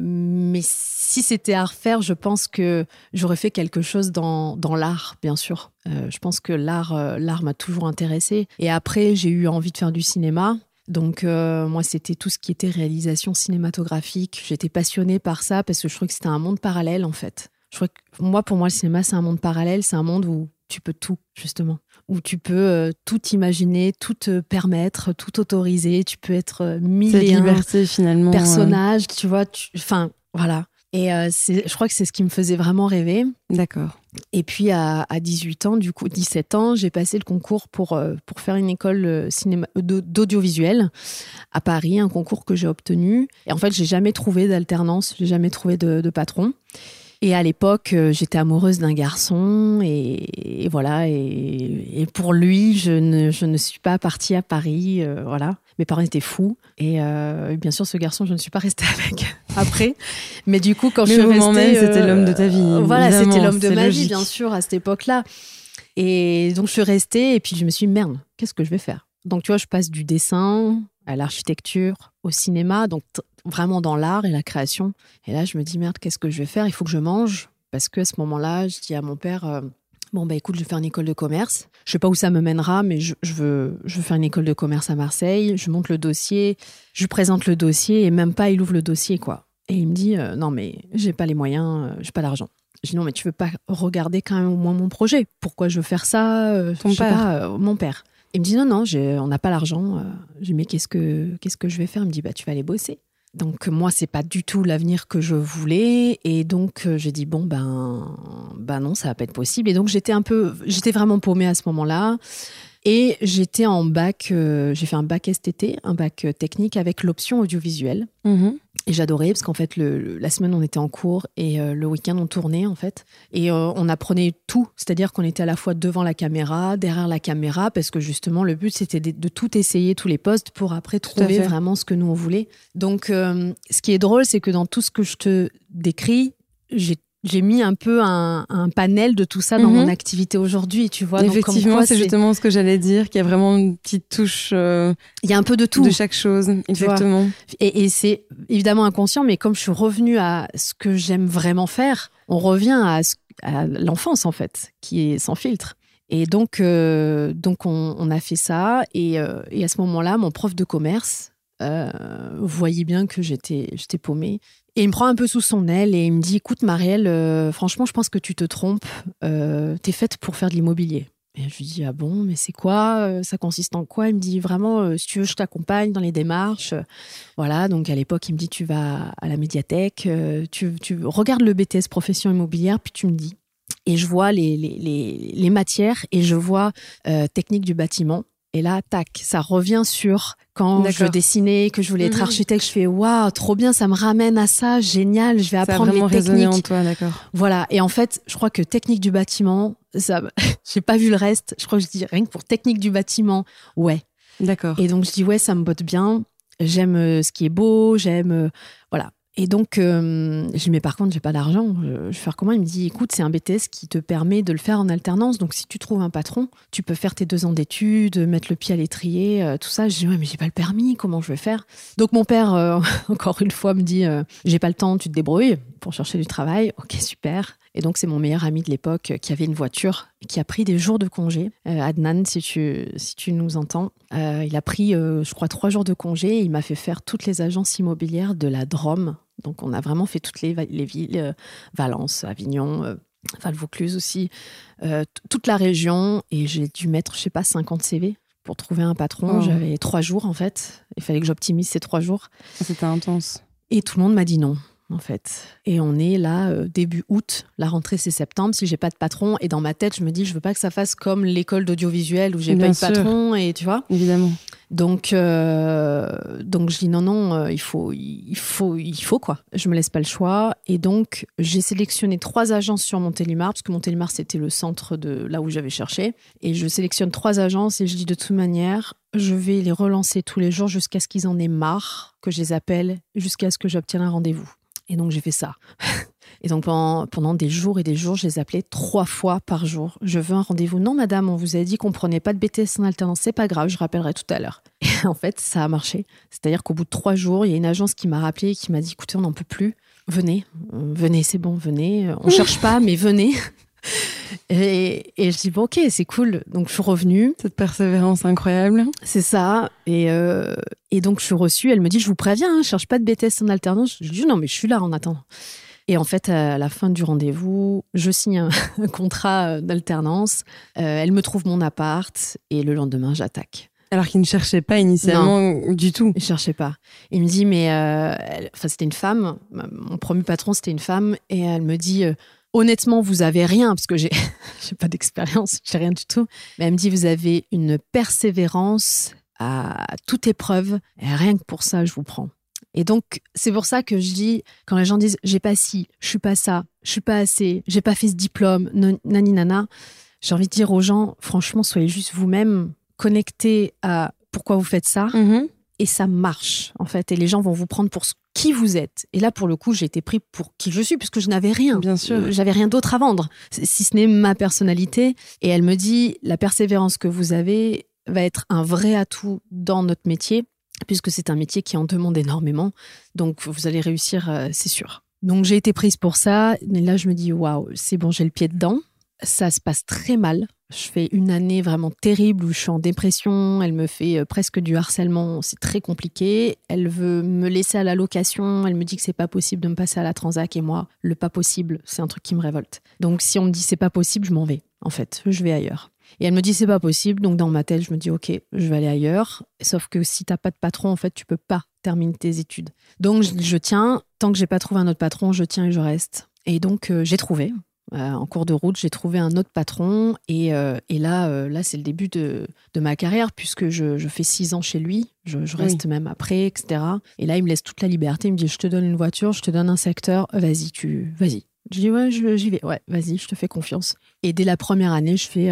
mais si c'était à refaire, je pense que j'aurais fait quelque chose dans, dans l'art, bien sûr. Euh, je pense que l'art euh, l'art m'a toujours intéressé. Et après, j'ai eu envie de faire du cinéma. Donc euh, moi, c'était tout ce qui était réalisation cinématographique. J'étais passionnée par ça parce que je trouvais que c'était un monde parallèle, en fait. Je crois que moi, pour moi, le cinéma, c'est un monde parallèle. C'est un monde où tu peux tout, justement. Où tu peux tout imaginer, tout te permettre, tout autoriser. Tu peux être mille et liberté, finalement. Personnage, tu vois. Enfin, voilà. Et euh, je crois que c'est ce qui me faisait vraiment rêver. D'accord. Et puis à, 18 ans, du coup 17 ans, j'ai passé le concours pour, euh, pour faire une école euh, d'audiovisuel à Paris, un concours que j'ai obtenu. Et en fait, j'ai jamais trouvé d'alternance, j'ai jamais trouvé de, patron. Et à l'époque, j'étais amoureuse d'un garçon et, voilà. Et, pour lui, je ne, je ne suis pas partie à Paris, voilà. Mes parents étaient fous. Et bien sûr, ce garçon, je ne suis pas restée avec après. Mais du coup, quand je suis restée, même, c'était l'homme de ta vie. Euh, voilà, c'était l'homme de ma vie, bien sûr, à cette époque-là. Et donc, je suis restée et puis je me suis dit, merde, qu'est-ce que je vais faire? Donc, tu vois, je passe du dessin à l'architecture, au cinéma, donc vraiment dans l'art et la création. Et là, je me dis, merde, qu'est-ce que je vais faire? Il faut que je mange. Parce que à ce moment-là, je dis à mon père, euh, Bon, bah écoute, je vais faire une école de commerce. Je sais pas où ça me mènera, mais je, veux, je veux faire une école de commerce à Marseille. Je monte le dossier, je présente le dossier et même pas, il ouvre le dossier, quoi. Et il me dit euh, non mais j'ai pas les moyens, euh, j'ai pas l'argent. Je dis non mais tu veux pas regarder quand même au moins mon projet Pourquoi je veux faire ça euh, Ton père. Mon père. Il me dit non non, on n'a pas l'argent. Je dis mais qu'est-ce que qu'est-ce que je vais faire? Il me dit bah tu vas aller bosser. Donc moi c'est pas du tout l'avenir que je voulais et donc j'ai dit bon ben ben non ça va pas être possible et donc j'étais un peu j'étais vraiment paumée à ce moment-là. Et j'étais en bac, j'ai fait un bac STT, un bac technique avec l'option audiovisuelle. Mm-hmm. Et j'adorais parce qu'en fait, le, la semaine, on était en cours et euh, le week-end, on tournait en fait. Et euh, on apprenait tout. C'est-à-dire qu'on était à la fois devant la caméra, derrière la caméra, parce que justement, le but, c'était de, tout essayer, tous les postes, pour après trouver vraiment ce que nous, on voulait. Donc, euh, ce qui est drôle, c'est que dans tout ce que je te décris, j'ai j'ai mis un peu un, panel de tout ça dans mon mhm. activité aujourd'hui, tu vois. Effectivement, c'est justement ce que j'allais dire, qu'il y a vraiment une petite touche. Euh, Il y a un peu de tout. De chaque chose, exactement. Et, c'est évidemment inconscient, mais comme je suis revenue à ce que j'aime vraiment faire, on revient à, à l'enfance, en fait, qui est sans filtre. Et donc, euh, donc on, a fait ça. Et, euh, et à ce moment-là, mon prof de commerce euh, voyait bien que j'étais, j'étais paumée. Et il me prend un peu sous son aile et il me dit Écoute, Marielle, euh, franchement, je pense que tu te trompes. T'es faite pour faire de l'immobilier. Et je lui dis ah bon mais c'est quoi ça consiste en quoi? Il me dit vraiment si tu veux je t'accompagne dans les démarches voilà donc à l'époque il me dit tu vas à la médiathèque tu, tu regardes le BTS profession immobilière puis tu me dis et je vois les, les, les, matières et je vois euh, technique du bâtiment. Et là, tac, ça revient sur quand je dessinais, que je voulais être mhm. architecte. Je fais waouh, trop bien, ça me ramène à ça, génial. Je vais apprendre les techniques. en toi, d'accord. Voilà. Et en fait, je crois que technique du bâtiment, ça, j'ai pas vu le reste. Je crois que je dis rien que pour technique du bâtiment, ouais. D'accord. Et donc je dis ouais, ça me botte bien. J'aime euh, ce qui est beau, j'aime euh, voilà. Et donc, euh, je dis, mais par contre, j'ai pas d'argent. Je, vais faire comment? Il me dit, écoute, c'est un BTS qui te permet de le faire en alternance. Donc, si tu trouves un patron, tu peux faire tes deux ans d'études, mettre le pied à l'étrier, euh, tout ça. Je dis, ouais, mais j'ai pas le permis. Comment je vais faire? Donc, mon père, euh, encore une fois, me dit, j'ai pas le temps, tu te débrouilles pour chercher du travail. Ok, super. Et donc, c'est mon meilleur ami de l'époque qui avait une voiture, qui a pris des jours de congé. Adnan, si tu, si tu nous entends, il a pris, je crois, trois jours de congé. il m'a fait faire toutes les agences immobilières de la Drôme donc on a vraiment fait toutes les, villes, euh, Valence, Avignon, euh, enfin le Vaucluse aussi, euh, toute la région. Et j'ai dû mettre, je sais pas, 50 CV pour trouver un patron. Oh. J'avais trois jours en fait. Il fallait que j'optimise ces trois jours. Ah, c'était intense. Et tout le monde m'a dit non en fait. Et on est là début août, la rentrée c'est septembre. Si j'ai pas de patron et dans ma tête je me dis je veux pas que ça fasse comme l'école d'audiovisuel où j'ai pas de patron et tu vois. Évidemment. Donc, euh, donc je dis non, non, euh, il faut, il faut, il faut quoi. Je me laisse pas le choix. Et donc, j'ai sélectionné trois agences sur Montélimar, parce que Montélimar, c'était le centre de là où j'avais cherché. Et je sélectionne trois agences et je dis de toute manière, je vais les relancer tous les jours jusqu'à ce qu'ils en aient marre, que je les appelle, jusqu'à ce que j'obtienne un rendez-vous. Et donc, j'ai fait ça. Et donc pendant, des jours et des jours, je les appelais trois fois par jour. Je veux un rendez-vous. Non, madame, on vous a dit qu'on prenait pas de BTS en alternance. C'est pas grave, je rappellerai tout à l'heure. Et en fait, ça a marché. C'est-à-dire qu'au bout de trois jours, il y a une agence qui m'a rappelé et qui m'a dit écoutez, on n'en peut plus. Venez, euh, venez, c'est bon, venez. On cherche pas, mais venez. Et, je dis, bon, ok, c'est cool. Donc, je suis revenue. Cette persévérance incroyable. C'est ça. Et, euh, et donc, je suis reçue. Elle me dit, je vous préviens, hein, je cherche pas de BTS en alternance. Je dis, non, mais je suis là en attendant. Et en fait, à la fin du rendez-vous, je signe un, contrat euh, d'alternance. Euh, elle me trouve mon appart et le lendemain, j'attaque. Alors qu'il ne cherchait pas initialement du tout. Il ne cherchait pas. Il me dit, mais euh, enfin, c'était une femme. Mon premier patron, c'était une femme. Et elle me dit, honnêtement, vous avez rien, parce que j'ai, pas d'expérience, j'ai rien du tout. Mais elle me dit, vous avez une persévérance à toute épreuve. Et rien que pour ça, je vous prends. Et donc, c'est pour ça que je dis, quand les gens disent j'ai pas ci, je suis pas ça, je suis pas assez, j'ai pas fait ce diplôme, nani nana, j'ai envie de dire aux gens, franchement, soyez juste vous-même, connectés à pourquoi vous faites ça, mm-hmm. et ça marche, en fait. Et les gens vont vous prendre pour qui vous êtes. Et là, pour le coup, j'ai été pris pour qui je suis, puisque je n'avais rien. Bien sûr. Euh, j'avais rien d'autre à vendre, si ce n'est ma personnalité. Et elle me dit, la persévérance que vous avez va être un vrai atout dans notre métier puisque c'est un métier qui en demande énormément. Donc, vous allez réussir, euh, c'est sûr. Donc, j'ai été prise pour ça. Et là, je me dis, waouh, c'est bon, j'ai le pied dedans. Ça se passe très mal. Je fais une année vraiment terrible où je suis en dépression. Elle me fait euh, presque du harcèlement. C'est très compliqué. Elle veut me laisser à la location. Elle me dit que c'est pas possible de me passer à la transac. Et moi, le pas possible, c'est un truc qui me révolte. Donc, si on me dit c'est pas possible, je m'en vais. En fait, je vais ailleurs. Et elle me dit c'est pas possible. Donc dans ma tête, je me dis ok, je vais aller ailleurs. Sauf que si t'as pas de patron, en fait, tu peux pas terminer tes études. Donc je, tiens. Tant que j'ai pas trouvé un autre patron, je tiens et je reste. Et donc euh, j'ai trouvé. Euh, en cours de route, j'ai trouvé un autre patron et, euh, et là, là c'est le début de, de, ma carrière puisque je, je, fais six ans chez lui, je, je reste même après, etc. Et là, il me laisse toute la liberté, il me dit je te donne une voiture, je te donne un secteur, vas-y, tu, vas-y. Je dis ouais, j'y vais, ouais, vas-y, je te fais confiance. Et dès la première année, je fais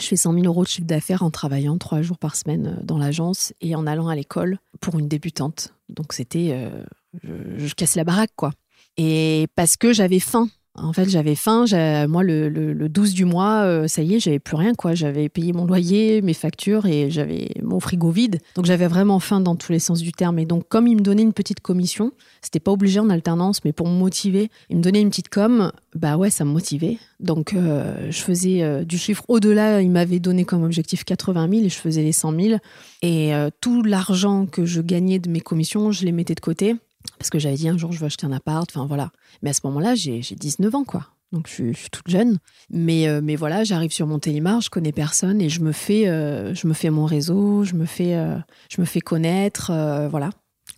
je fais 100 000 euros de chiffre d'affaires en travaillant trois jours par semaine euh, dans l'agence et en allant à l'école pour une débutante. Donc c'était, euh, je, casse la baraque quoi. Et parce que j'avais faim En fait, j'avais faim. Moi, le, le, 12 du mois, euh, ça y est, j'avais plus rien. quoi. J'avais payé mon loyer, mes factures et j'avais mon frigo vide. Donc, j'avais vraiment faim dans tous les sens du terme. Et donc, comme il me donnait une petite commission, c'était pas obligé en alternance, mais pour me motiver, il me donnait une petite com. Bah ouais, ça me motivait. Donc, euh, je faisais euh, du chiffre au-delà. Il m'avait donné comme objectif 80 000 et je faisais les 100 000. Et tout l'argent que je gagnais de mes commissions, je les mettais de côté parce que j'avais dit un jour je veux acheter un appart, enfin voilà. Mais à ce moment-là, j'ai 19 ans quoi. Donc je suis, toute jeune, mais euh, mais voilà, j'arrive sur mon Télémar, je connais personne et je me fais euh, je me fais mon réseau, je me fais euh, je me fais connaître, voilà.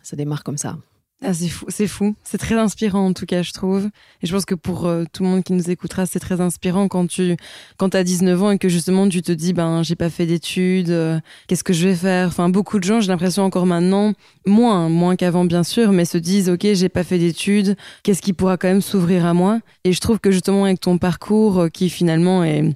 Ça démarre comme ça. Ah, c'est fou, c'est fou. C'est très inspirant en tout cas, je trouve. Et je pense que pour euh, tout le monde qui nous écoutera, c'est très inspirant quand tu quand as 19 ans et que justement tu te dis ben j'ai pas fait d'études, euh, qu'est-ce que je vais faire? Enfin beaucoup de gens, j'ai l'impression encore maintenant, moins moins qu'avant bien sûr, mais se disent OK, j'ai pas fait d'études, qu'est-ce qui pourra quand même s'ouvrir à moi? Et je trouve que justement avec ton parcours euh, qui finalement est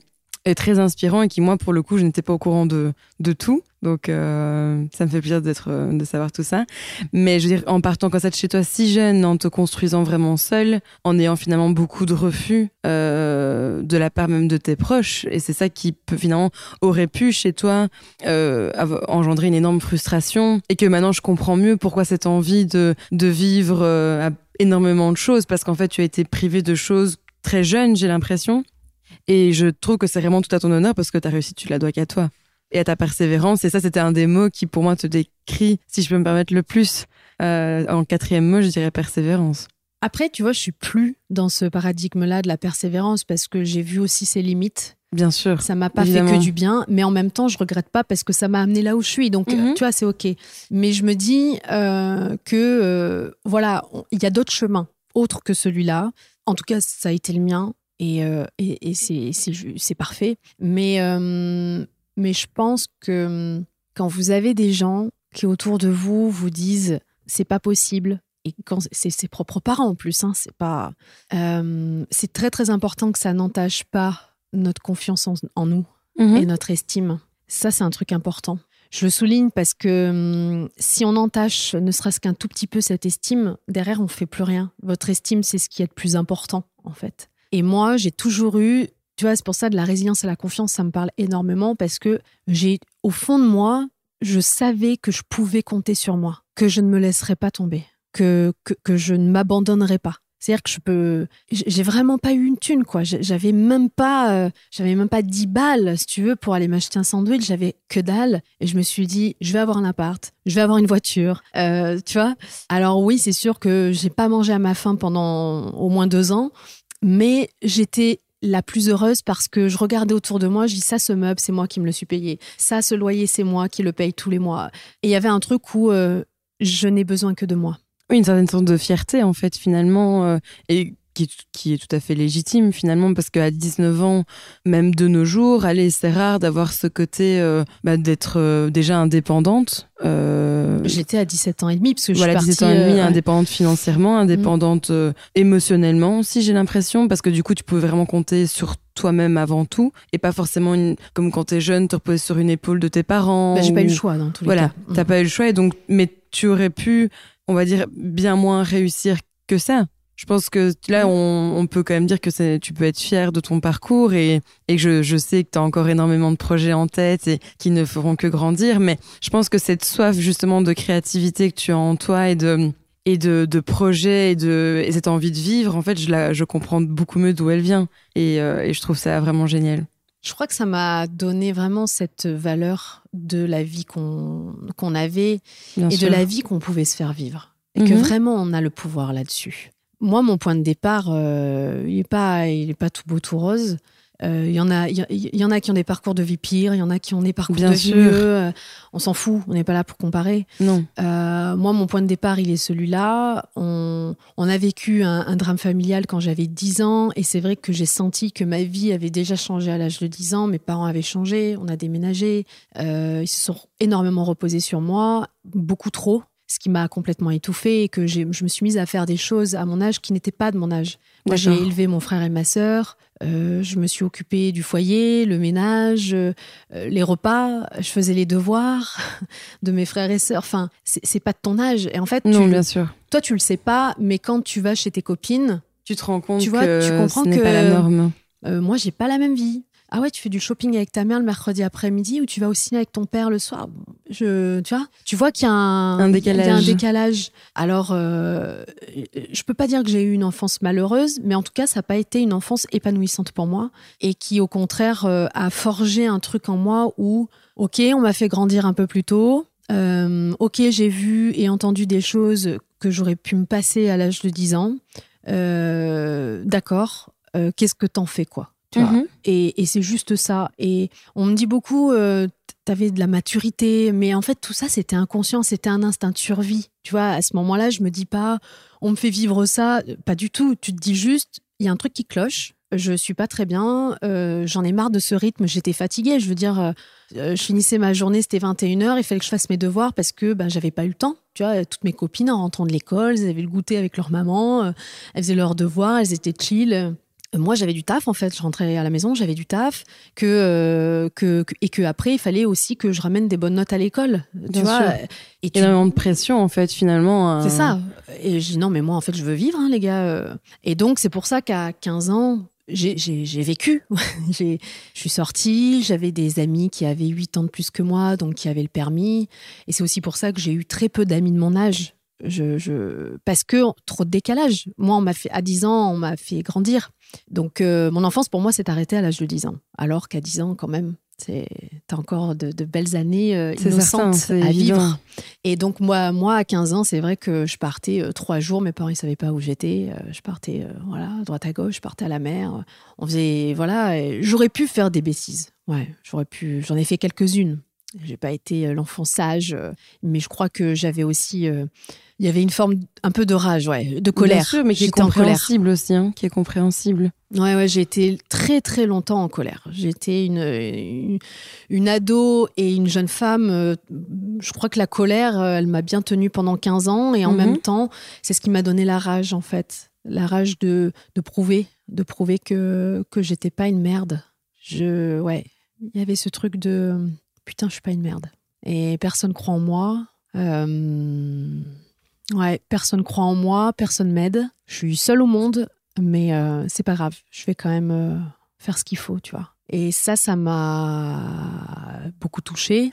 très inspirant et qui moi pour le coup je n'étais pas au courant de, de tout. Donc euh, ça me fait plaisir d'être de savoir tout ça. Mais je veux dire en partant comme ça de chez toi si jeune en te construisant vraiment seul en ayant finalement beaucoup de refus euh, de la part même de tes proches et c'est ça qui peut finalement aurait pu chez toi euh, engendrer une énorme frustration et que maintenant je comprends mieux pourquoi cette envie de de vivre énormément de choses parce qu'en fait tu as été privé de choses très jeune j'ai l'impression et je trouve que c'est vraiment tout à ton honneur parce que ta réussite, tu la dois qu'à toi et à ta persévérance. Et ça, c'était un des mots qui, pour moi, te décrit, si je peux me permettre le plus. Euh, en quatrième mot, je dirais persévérance. Après, tu vois, je suis plus dans ce paradigme-là de la persévérance parce que j'ai vu aussi ses limites. Bien sûr. Ça m'a pas fait que du bien, mais en même temps, je regrette pas parce que ça m'a amené là où je suis. Donc, mhm. tu vois, c'est ok. Mais je me dis euh, que euh, voilà, il y a d'autres chemins autres que celui-là. En tout cas, ça a été le mien. Euh, et, et, c'est parfait. Mais, euh, mais je pense que quand vous avez des gens qui autour de vous vous disent c'est pas possible, et quand c'est ses propres parents en plus, hein, c'est pas, euh, c'est très très important que ça n'entache pas notre confiance en, nous mhm. et notre estime. Ça, c'est un truc important. Je le souligne parce que hum, si on entache ne serait-ce qu'un tout petit peu cette estime, derrière, on fait plus rien. Votre estime, c'est ce qui est le plus important, en fait. Et moi, j'ai toujours eu, tu vois, c'est pour ça de la résilience et la confiance, ça me parle énormément parce que j'ai, au fond de moi, je savais que je pouvais compter sur moi, que je ne me laisserais pas tomber, que, que, je ne m'abandonnerais pas. C'est-à-dire que je peux, j'ai vraiment pas eu une thune quoi. J'avais même pas, euh, j'avais même pas 10 balles si tu veux pour aller m'acheter un sandwich. J'avais que dalle et je me suis dit, je vais avoir un appart, je vais avoir une voiture, euh, tu vois. Alors oui, c'est sûr que j'ai pas mangé à ma faim pendant au moins deux ans, mais j'étais la plus heureuse parce que je regardais autour de moi, je dis ça ce meuble, c'est moi qui me le suis payé. Ça ce loyer, c'est moi qui le paye tous les mois. Et il y avait un truc où euh, je n'ai besoin que de moi. Oui, une certaine sorte de fierté en fait finalement euh, et qui, est tout à fait légitime finalement parce qu'à 19 ans, même de nos jours, allez, c'est rare d'avoir ce côté euh, bah, d'être euh, déjà indépendante. Euh... J'étais à 17 ans et demi parce que je voilà, suis 17 ans et demi, indépendante financièrement, indépendante émotionnellement aussi, j'ai l'impression, parce que du coup, tu pouvais vraiment compter sur toi-même avant tout et pas forcément une, comme quand t'es jeune te reposer sur une épaule de tes parents bah, j'ai pas eu le choix dans tous les voilà cas. T'as pas eu le choix et donc mais tu aurais pu on va dire bien moins réussir que ça je pense que là, on, on peut quand même dire que tu peux être fier de ton parcours et, et je, je sais que tu as encore énormément de projets en tête et qui ne feront que grandir. Mais je pense que cette soif justement de créativité que tu as en toi et de, et de, de projets et, de, et cette envie de vivre, en fait, je, la, je comprends beaucoup mieux d'où elle vient. Et, euh, et je trouve ça vraiment génial. Je crois que ça m'a donné vraiment cette valeur de la vie qu'on avait et de la vie qu'on pouvait se faire vivre. Et que mhm. vraiment on a le pouvoir là-dessus. Moi, mon point de départ, euh, il n'est pas, il est pas tout beau, tout rose. Euh, il y en a, il y, en a qui ont des parcours de vie pire, il y en a qui ont des parcours de vie mieux. Euh, on s'en fout, on n'est pas là pour comparer. Non. moi, mon point de départ, il est celui-là. On, on, a vécu un, un, drame familial quand j'avais 10 ans, et c'est vrai que j'ai senti que ma vie avait déjà changé à l'âge de 10 ans. Mes parents avaient changé, on a déménagé, ils se sont énormément reposés sur moi, beaucoup trop ce qui m'a complètement étouffée et que je me suis mise à faire des choses à mon âge qui n'étaient pas de mon âge. Moi, j'ai élevé mon frère et ma sœur, euh, je me suis occupée du foyer, le ménage, euh, les repas, je faisais les devoirs de mes frères et sœurs. Enfin, c'est pas de ton âge. Et en fait, non, bien sûr. toi, tu le sais pas, mais quand tu vas chez tes copines, Tu te rends compte Tu vois, que tu comprends ce n'est pas la norme. Euh, moi, j'ai pas la même vie. Ah ouais, tu fais du shopping avec ta mère le mercredi après-midi ou tu vas au ciné avec ton père le soir? Je, tu vois, tu vois qu'il y a un, Un il y a un décalage. décalage. Alors, euh, je peux pas dire que j'ai eu une enfance malheureuse, mais en tout cas, ça n'a pas été une enfance épanouissante pour moi et qui, au contraire, euh, a forgé un truc en moi où, ok, on m'a fait grandir un peu plus tôt. Euh, ok, j'ai vu et entendu des choses que j'aurais pu me passer à l'âge de 10 ans. Euh, D'accord. Qu'est-ce que t'en fais, quoi? Tu vois Mhm. et, et c'est juste ça. Et on me dit beaucoup, euh, t'avais de la maturité, mais en fait, tout ça, c'était inconscient, c'était un instinct de survie. Tu vois, à ce moment-là, je me dis pas, on me fait vivre ça. Pas du tout. Tu te dis juste, il y a un truc qui cloche. Je suis pas très bien, euh, j'en ai marre de ce rythme, j'étais fatiguée. Je veux dire, euh, euh, je finissais ma journée, c'était 21h, il fallait que je fasse mes devoirs parce que ben, j'avais pas eu le temps. Tu vois, toutes mes copines en rentrant de l'école, elles avaient le goûter avec leur maman, euh, elles faisaient leurs devoirs, elles étaient chill. Moi, j'avais du taf en fait. Je rentrais à la maison, j'avais du taf, que, euh, que, que- et que après, il fallait aussi que je ramène des bonnes notes à l'école. Tu vois. sûr. Et tu Énormément de pression, en fait, finalement. euh, c'est ça. Et je dis non, mais moi, en fait, je veux vivre, hein, les gars. euh. Et donc, c'est pour ça qu'à 15 ans, j'ai- vécu. Je suis sortie, j'avais des amis qui avaient 8 ans de plus que moi, donc qui avaient le permis. Et c'est aussi pour ça que j'ai eu très peu d'amis de mon âge. Je, je- Parce que trop de décalage. Moi, on m'a fait, à 10 ans, on m'a fait grandir. Donc, euh, mon enfance, pour moi, s'est arrêtée à l'âge de 10 ans. Alors qu'à 10 ans, quand même, t'as encore de, de belles années euh, certain, innocentes c'est à évident. vivre. Et donc, moi, moi, à 15 ans, c'est vrai que je partais euh, trois jours. Mes parents, ils savaient pas où j'étais. Euh, je partais, euh, voilà, droite à gauche. Je partais à la mer. On faisait, voilà. J'aurais pu faire des bêtises. Ouais, j'aurais pu. J'en ai fait quelques-unes. J'ai pas été l'enfant sage, mais je crois que j'avais aussi. Il y avait une forme un peu de rage, ouais, de colère. Bien sûr, mais qui est compréhensible aussi, hein, qui est compréhensible. Ouais, ouais, j'ai été très très longtemps en colère. J'étais une, une, une ado et une jeune femme. euh, Je crois que la colère, euh, elle m'a bien tenue pendant 15 ans et en Mhm. même temps, c'est ce qui m'a donné la rage en fait. La rage de, de prouver, de prouver que, que j'étais pas une merde. Je, ouais, il y avait ce truc de putain, je suis pas une merde. Et personne croit en moi. Euh, ouais, personne croit en moi, personne m'aide. Je suis seule au monde mais euh, c'est pas grave, je vais quand même euh, faire ce qu'il faut, tu vois. Et ça, ça m'a beaucoup touchée.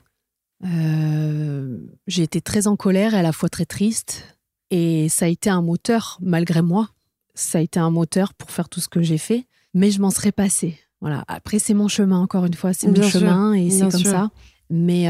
Euh, j'ai été très en colère et à la fois très triste. Et ça a été un moteur, malgré moi. Ça a été un moteur pour faire tout ce que j'ai fait. Mais je m'en serais passée. Voilà. Après, c'est mon chemin, encore une fois. C'est mon sûr, chemin et c'est comme sûr. ça. Mais,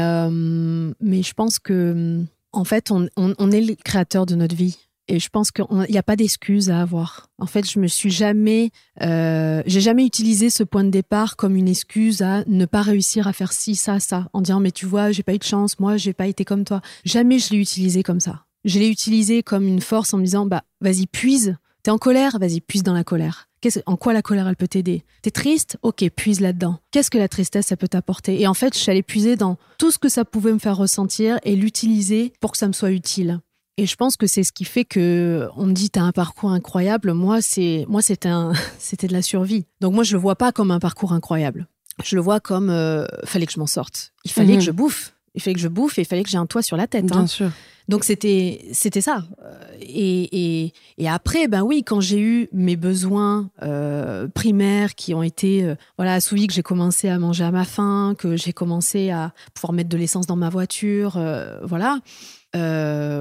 mais je pense que, en fait, on, est le créateur de notre vie. Et je pense qu'il n'y a pas d'excuse à avoir. En fait, je me suis jamais, euh, j'ai jamais utilisé ce point de départ comme une excuse à ne pas réussir à faire ci, ça, ça, en disant mais tu vois, j'ai pas eu de chance, moi, j'ai pas été comme toi. Jamais je l'ai utilisé comme ça. Je l'ai utilisé comme une force en me disant bah vas-y puise. T'es en colère, vas-y puise dans la colère. Qu'est-ce- en quoi la colère elle peut t'aider? T'es triste, ok, puise là-dedans. Qu'est-ce que la tristesse ça peut t'apporter? Et en fait, je suis allée puiser dans tout ce que ça pouvait me faire ressentir et l'utiliser pour que ça me soit utile. Et je pense que c'est ce qui fait que on me dit t'as un parcours incroyable. Moi, c'est moi c'était un c'était de la survie. Donc moi je le vois pas comme un parcours incroyable. Je le vois comme euh, fallait que je m'en sorte. Il fallait Mhm. que je bouffe. Il fallait que je bouffe et il fallait que j'ai un toit sur la tête. Bien hein. sûr. Donc c'était c'était ça. Euh, Et, et, et après ben oui quand j'ai eu mes besoins euh, primaires qui ont été euh, voilà assouvis que j'ai commencé à manger à ma faim que j'ai commencé à pouvoir mettre de l'essence dans ma voiture euh, voilà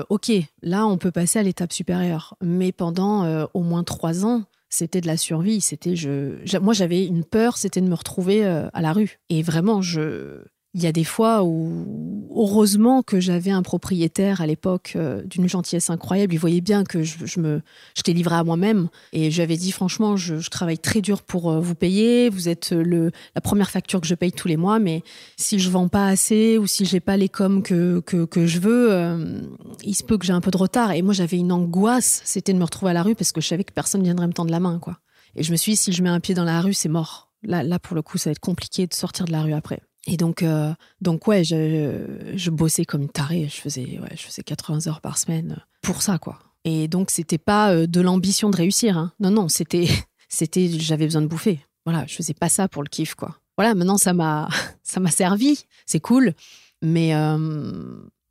ok là on peut passer à l'étape supérieure mais pendant au moins trois ans c'était de la survie c'était je moi j'avais une peur c'était de me retrouver à la rue et vraiment je il y a des fois où, heureusement que j'avais un propriétaire à l'époque euh, d'une gentillesse incroyable. Il voyait bien que je, je me, livré à moi-même. Et je lui avais dit, franchement, je, travaille très dur pour euh, vous payer. Vous êtes le, la première facture que je paye tous les mois. Mais si je vends pas assez ou si j'ai pas les coms que, que, que je veux, euh, il se peut que j'ai un peu de retard. Et moi, j'avais une angoisse. C'était de me retrouver à la rue parce que je savais que personne viendrait me tendre la main, quoi. Et je me suis dit, si je mets un pied dans la rue, c'est mort. Là, là, pour le coup, ça va être compliqué de sortir de la rue après. Et donc, euh, donc ouais, je, je bossais comme une tarée. Je faisais, ouais, je faisais 80 heures par semaine pour ça, quoi. Et donc, c'était pas euh, de l'ambition de réussir. Hein. Non, non, c'était, c'était, j'avais besoin de bouffer. Voilà, je faisais pas ça pour le kiff, quoi. Voilà, maintenant, ça m'a, ça m'a servi. C'est cool. Mais euh,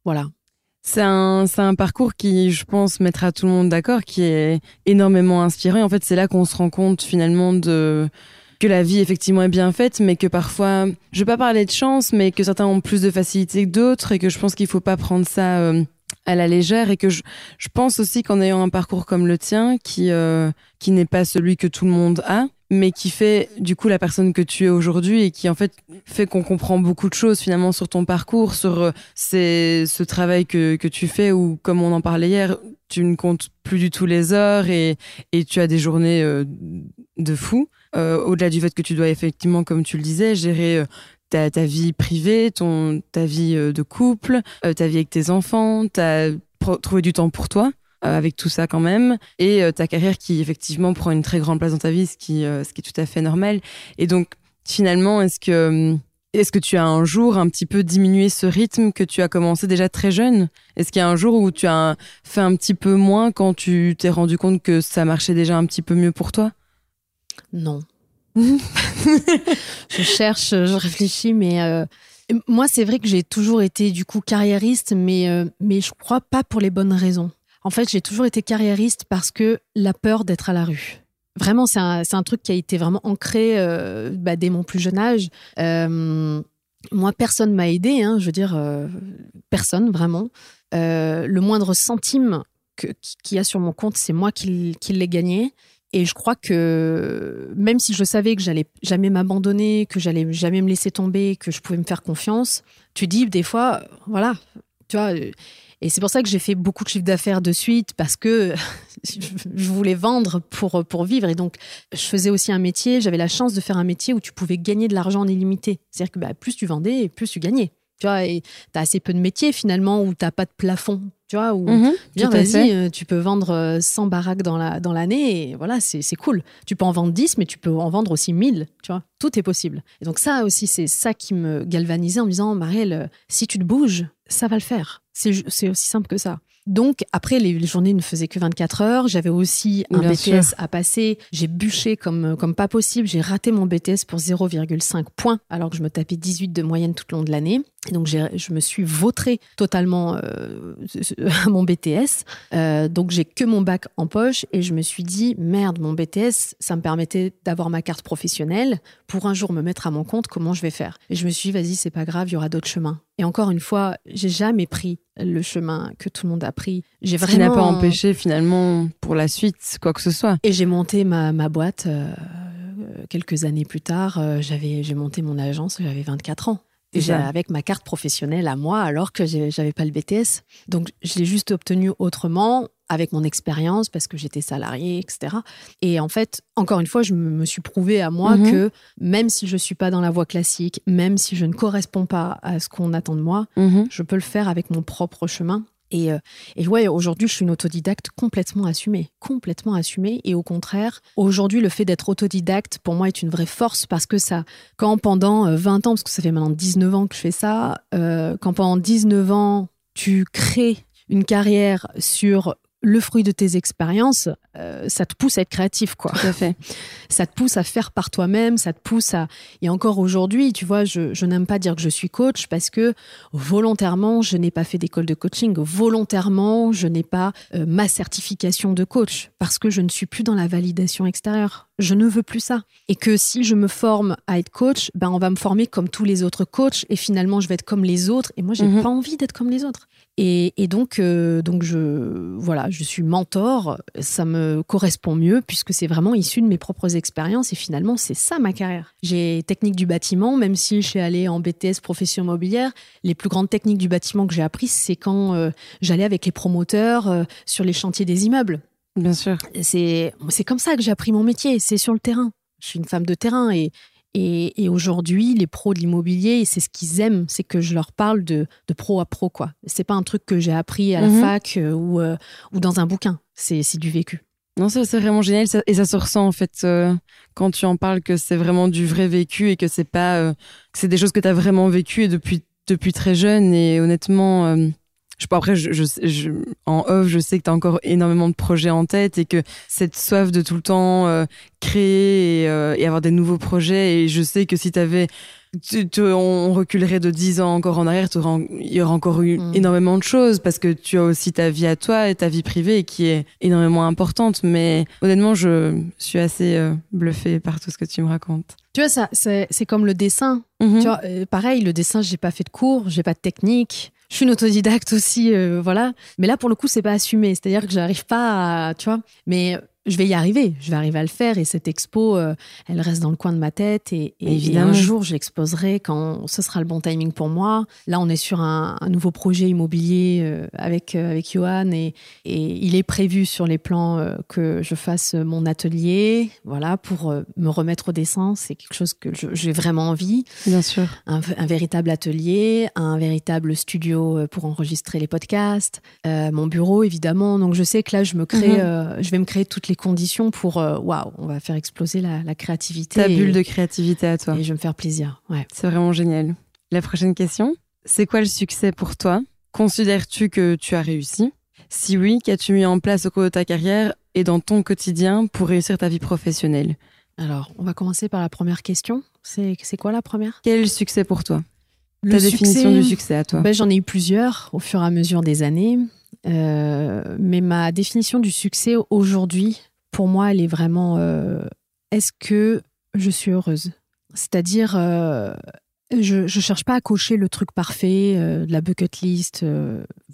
voilà. C'est un, c'est un parcours qui, je pense, mettra tout le monde d'accord, qui est énormément inspirant. Et en fait, c'est là qu'on se rend compte finalement de que la vie effectivement est bien faite, mais que parfois, je vais pas parler de chance, mais que certains ont plus de facilité que d'autres, et que je pense qu'il faut pas prendre ça euh, à la légère, et que je, je pense aussi qu'en ayant un parcours comme le tien, qui euh, qui n'est pas celui que tout le monde a, mais qui fait du coup la personne que tu es aujourd'hui et qui en fait fait qu'on comprend beaucoup de choses finalement sur ton parcours, sur euh, ce travail que, que tu fais ou comme on en parlait hier, tu ne comptes plus du tout les heures et, et tu as des journées euh, de fou. Euh, au-delà du fait que tu dois effectivement, comme tu le disais, gérer ta, ta, vie privée, ton, ta vie de couple, ta vie avec tes enfants, t'as trouvé du temps pour toi. Euh, avec tout ça quand même, et euh, ta carrière qui effectivement prend une très grande place dans ta vie, ce qui, euh, ce qui est tout à fait normal. Et donc finalement, est-ce que est-ce que tu as un jour un petit peu diminué ce rythme que tu as commencé déjà très jeune? Est-ce qu'il y a un jour où tu as fait un petit peu moins quand tu t'es rendu compte que ça marchait déjà un petit peu mieux pour toi? Non. je cherche, je réfléchis, mais moi c'est vrai que j'ai toujours été du coup carriériste, mais mais je crois pas pour les bonnes raisons. En fait, j'ai toujours été carriériste parce que la peur d'être à la rue. Vraiment, c'est un, un, truc qui a été vraiment ancré euh, bah, dès mon plus jeune âge. Euh, moi, personne m'a aidé, hein, je veux dire, euh, personne vraiment. le moindre centime qu'il y a sur mon compte, c'est moi qui l'ai gagné. Et je crois que même si je savais que j'allais jamais m'abandonner, que j'allais jamais me laisser tomber, que je pouvais me faire confiance, tu dis des fois, voilà, tu vois, et c'est pour ça que j'ai fait beaucoup de chiffres d'affaires de suite parce que je voulais vendre pour, pour vivre. Et donc, je faisais aussi un métier. J'avais la chance de faire un métier où tu pouvais gagner de l'argent en illimité. C'est-à-dire que bah, plus tu vendais, plus tu gagnais. Tu vois, et as assez peu de métiers finalement où t'as pas de plafond. Tu vois, où mmh, vas-y, euh, tu peux vendre 100 euh, baraques dans la dans l'année et voilà, c'est cool. Tu peux en vendre 10, mais tu peux en vendre aussi 1000. Tu vois, tout est possible. Et donc ça aussi, c'est ça qui me galvanisait en me disant, Marielle, euh, si tu te bouges, ça va le faire. C'est aussi simple que ça. Donc, après, les, journées ne faisaient que 24 heures. J'avais aussi un BTS à passer. J'ai bûché comme, comme pas possible. J'ai raté mon BTS pour 0,5 points, alors que je me tapais 18 de moyenne tout le long de l'année. Donc, je me suis vautré totalement euh, à mon BTS. Euh, donc, j'ai que mon bac en poche et je me suis dit, merde, mon BTS, ça me permettait d'avoir ma carte professionnelle pour un jour me mettre à mon compte. Comment je vais faire? Et je me suis dit, vas-y, c'est pas grave, il y aura d'autres chemins. Et encore une fois, j'ai jamais pris le chemin que tout le monde a pris. J'ai vraiment... Ce qui n'a pas empêché finalement pour la suite quoi que ce soit. Et j'ai monté ma, ma boîte euh, quelques années plus tard. J'avais j'ai monté mon agence, j'avais 24 ans. Déjà avec ma carte professionnelle à moi alors que j'avais pas le BTS. Donc je l'ai juste obtenu autrement avec mon expérience parce que j'étais salariée, etc. Et en fait, encore une fois, je me suis prouvé à moi mhm. que même si je suis pas dans la voie classique, même si je ne corresponds pas à ce qu'on attend de moi, mhm. je peux le faire avec mon propre chemin. Et, euh, et ouais, aujourd'hui, je suis une autodidacte complètement assumée, complètement assumée. Et au contraire, aujourd'hui, le fait d'être autodidacte, pour moi, est une vraie force parce que ça, quand pendant 20 euh, ans, parce que ça fait maintenant 19 ans que je fais ça, euh, quand pendant 19 ans, tu crées une carrière sur le fruit de tes expériences, euh, ça te pousse à être créatif, quoi. Tout à fait. ça te pousse à faire par toi-même, ça te pousse à. Et encore aujourd'hui, tu vois, je, n'aime pas dire que je suis coach parce que volontairement, je n'ai pas fait d'école de coaching. Volontairement, je n'ai pas euh, ma certification de coach parce que je ne suis plus dans la validation extérieure. Je ne veux plus ça. Et que si je me forme à être coach, ben on va me former comme tous les autres coachs et finalement je vais être comme les autres. Et moi, j'ai n'ai mhm. pas envie d'être comme les autres. Et, donc, euh, donc je, voilà, je suis mentor, ça me correspond mieux puisque c'est vraiment issu de mes propres expériences et finalement, c'est ça ma carrière. J'ai technique du bâtiment, même si je suis allée en BTS profession immobilière, les plus grandes techniques du bâtiment que j'ai apprises, c'est quand euh, j'allais avec les promoteurs euh, sur les chantiers des immeubles. Bien sûr. C'est comme ça que j'ai appris mon métier, c'est sur le terrain. Je suis une femme de terrain et, et, aujourd'hui, les pros de l'immobilier, c'est ce qu'ils aiment, c'est que je leur parle de, pro à pro. quoi. C'est pas un truc que j'ai appris à la mhm. fac euh, ou, euh, ou dans un bouquin. C'est du vécu. Non, c'est vraiment génial et ça se ressent en fait euh, quand tu en parles que c'est vraiment du vrai vécu et que c'est pas que c'est des choses que tu as vraiment vécues depuis depuis très jeune et honnêtement je après je, je, en off je sais que tu as encore énormément de projets en tête et que cette soif de tout le temps euh, créer et, euh, et, avoir des nouveaux projets et je sais que si tu avais on reculerait de 10 ans encore en arrière, il y aura encore eu mm. énormément de choses parce que tu as aussi ta vie à toi et ta vie privée qui est énormément importante. Mais honnêtement, je suis assez euh, bluffée par tout ce que tu me racontes. Tu vois, ça, c'est comme le dessin. Mhm. Tu vois, euh, pareil, le dessin, j'ai pas fait de cours, j'ai pas de technique. Je suis une autodidacte aussi, euh, voilà. Mais là, pour le coup, c'est pas assumé. C'est-à-dire que j'arrive pas à, tu vois. Mais je vais y arriver, je vais arriver à le faire et cette expo, euh, elle reste dans le coin de ma tête et, un jour je l'exposerai quand ce sera le bon timing pour moi. Là, on est sur un, nouveau projet immobilier euh, avec euh, avec Johan et, et, il est prévu sur les plans que je fasse mon atelier, voilà, pour me remettre au dessin. C'est quelque chose que j'ai vraiment envie. Bien sûr. Un, un, véritable atelier, un véritable studio pour enregistrer les podcasts, mon bureau évidemment. Donc je sais que là, je me crée, mhm. je vais me créer toutes les conditions pour euh, waouh, on va faire exploser la, créativité. Ta bulle de créativité à toi. Et je vais me faire plaisir. Ouais. C'est vraiment génial. La prochaine question, c'est quoi le succès pour toi? Considères-tu que tu as réussi? Si oui, qu'as-tu mis en place au cours de ta carrière et dans ton quotidien pour réussir ta vie professionnelle? Alors, on va commencer par la première question. C'est quoi la première? Quel le succès pour toi? Ta définition du succès à toi ben, J'en ai eu plusieurs au fur et à mesure des années. Euh, mais ma définition du succès aujourd'hui, pour moi, elle est vraiment euh, est-ce que je suis heureuse? C'est-à-dire, euh, je ne cherche pas à cocher le truc parfait, de la bucket list,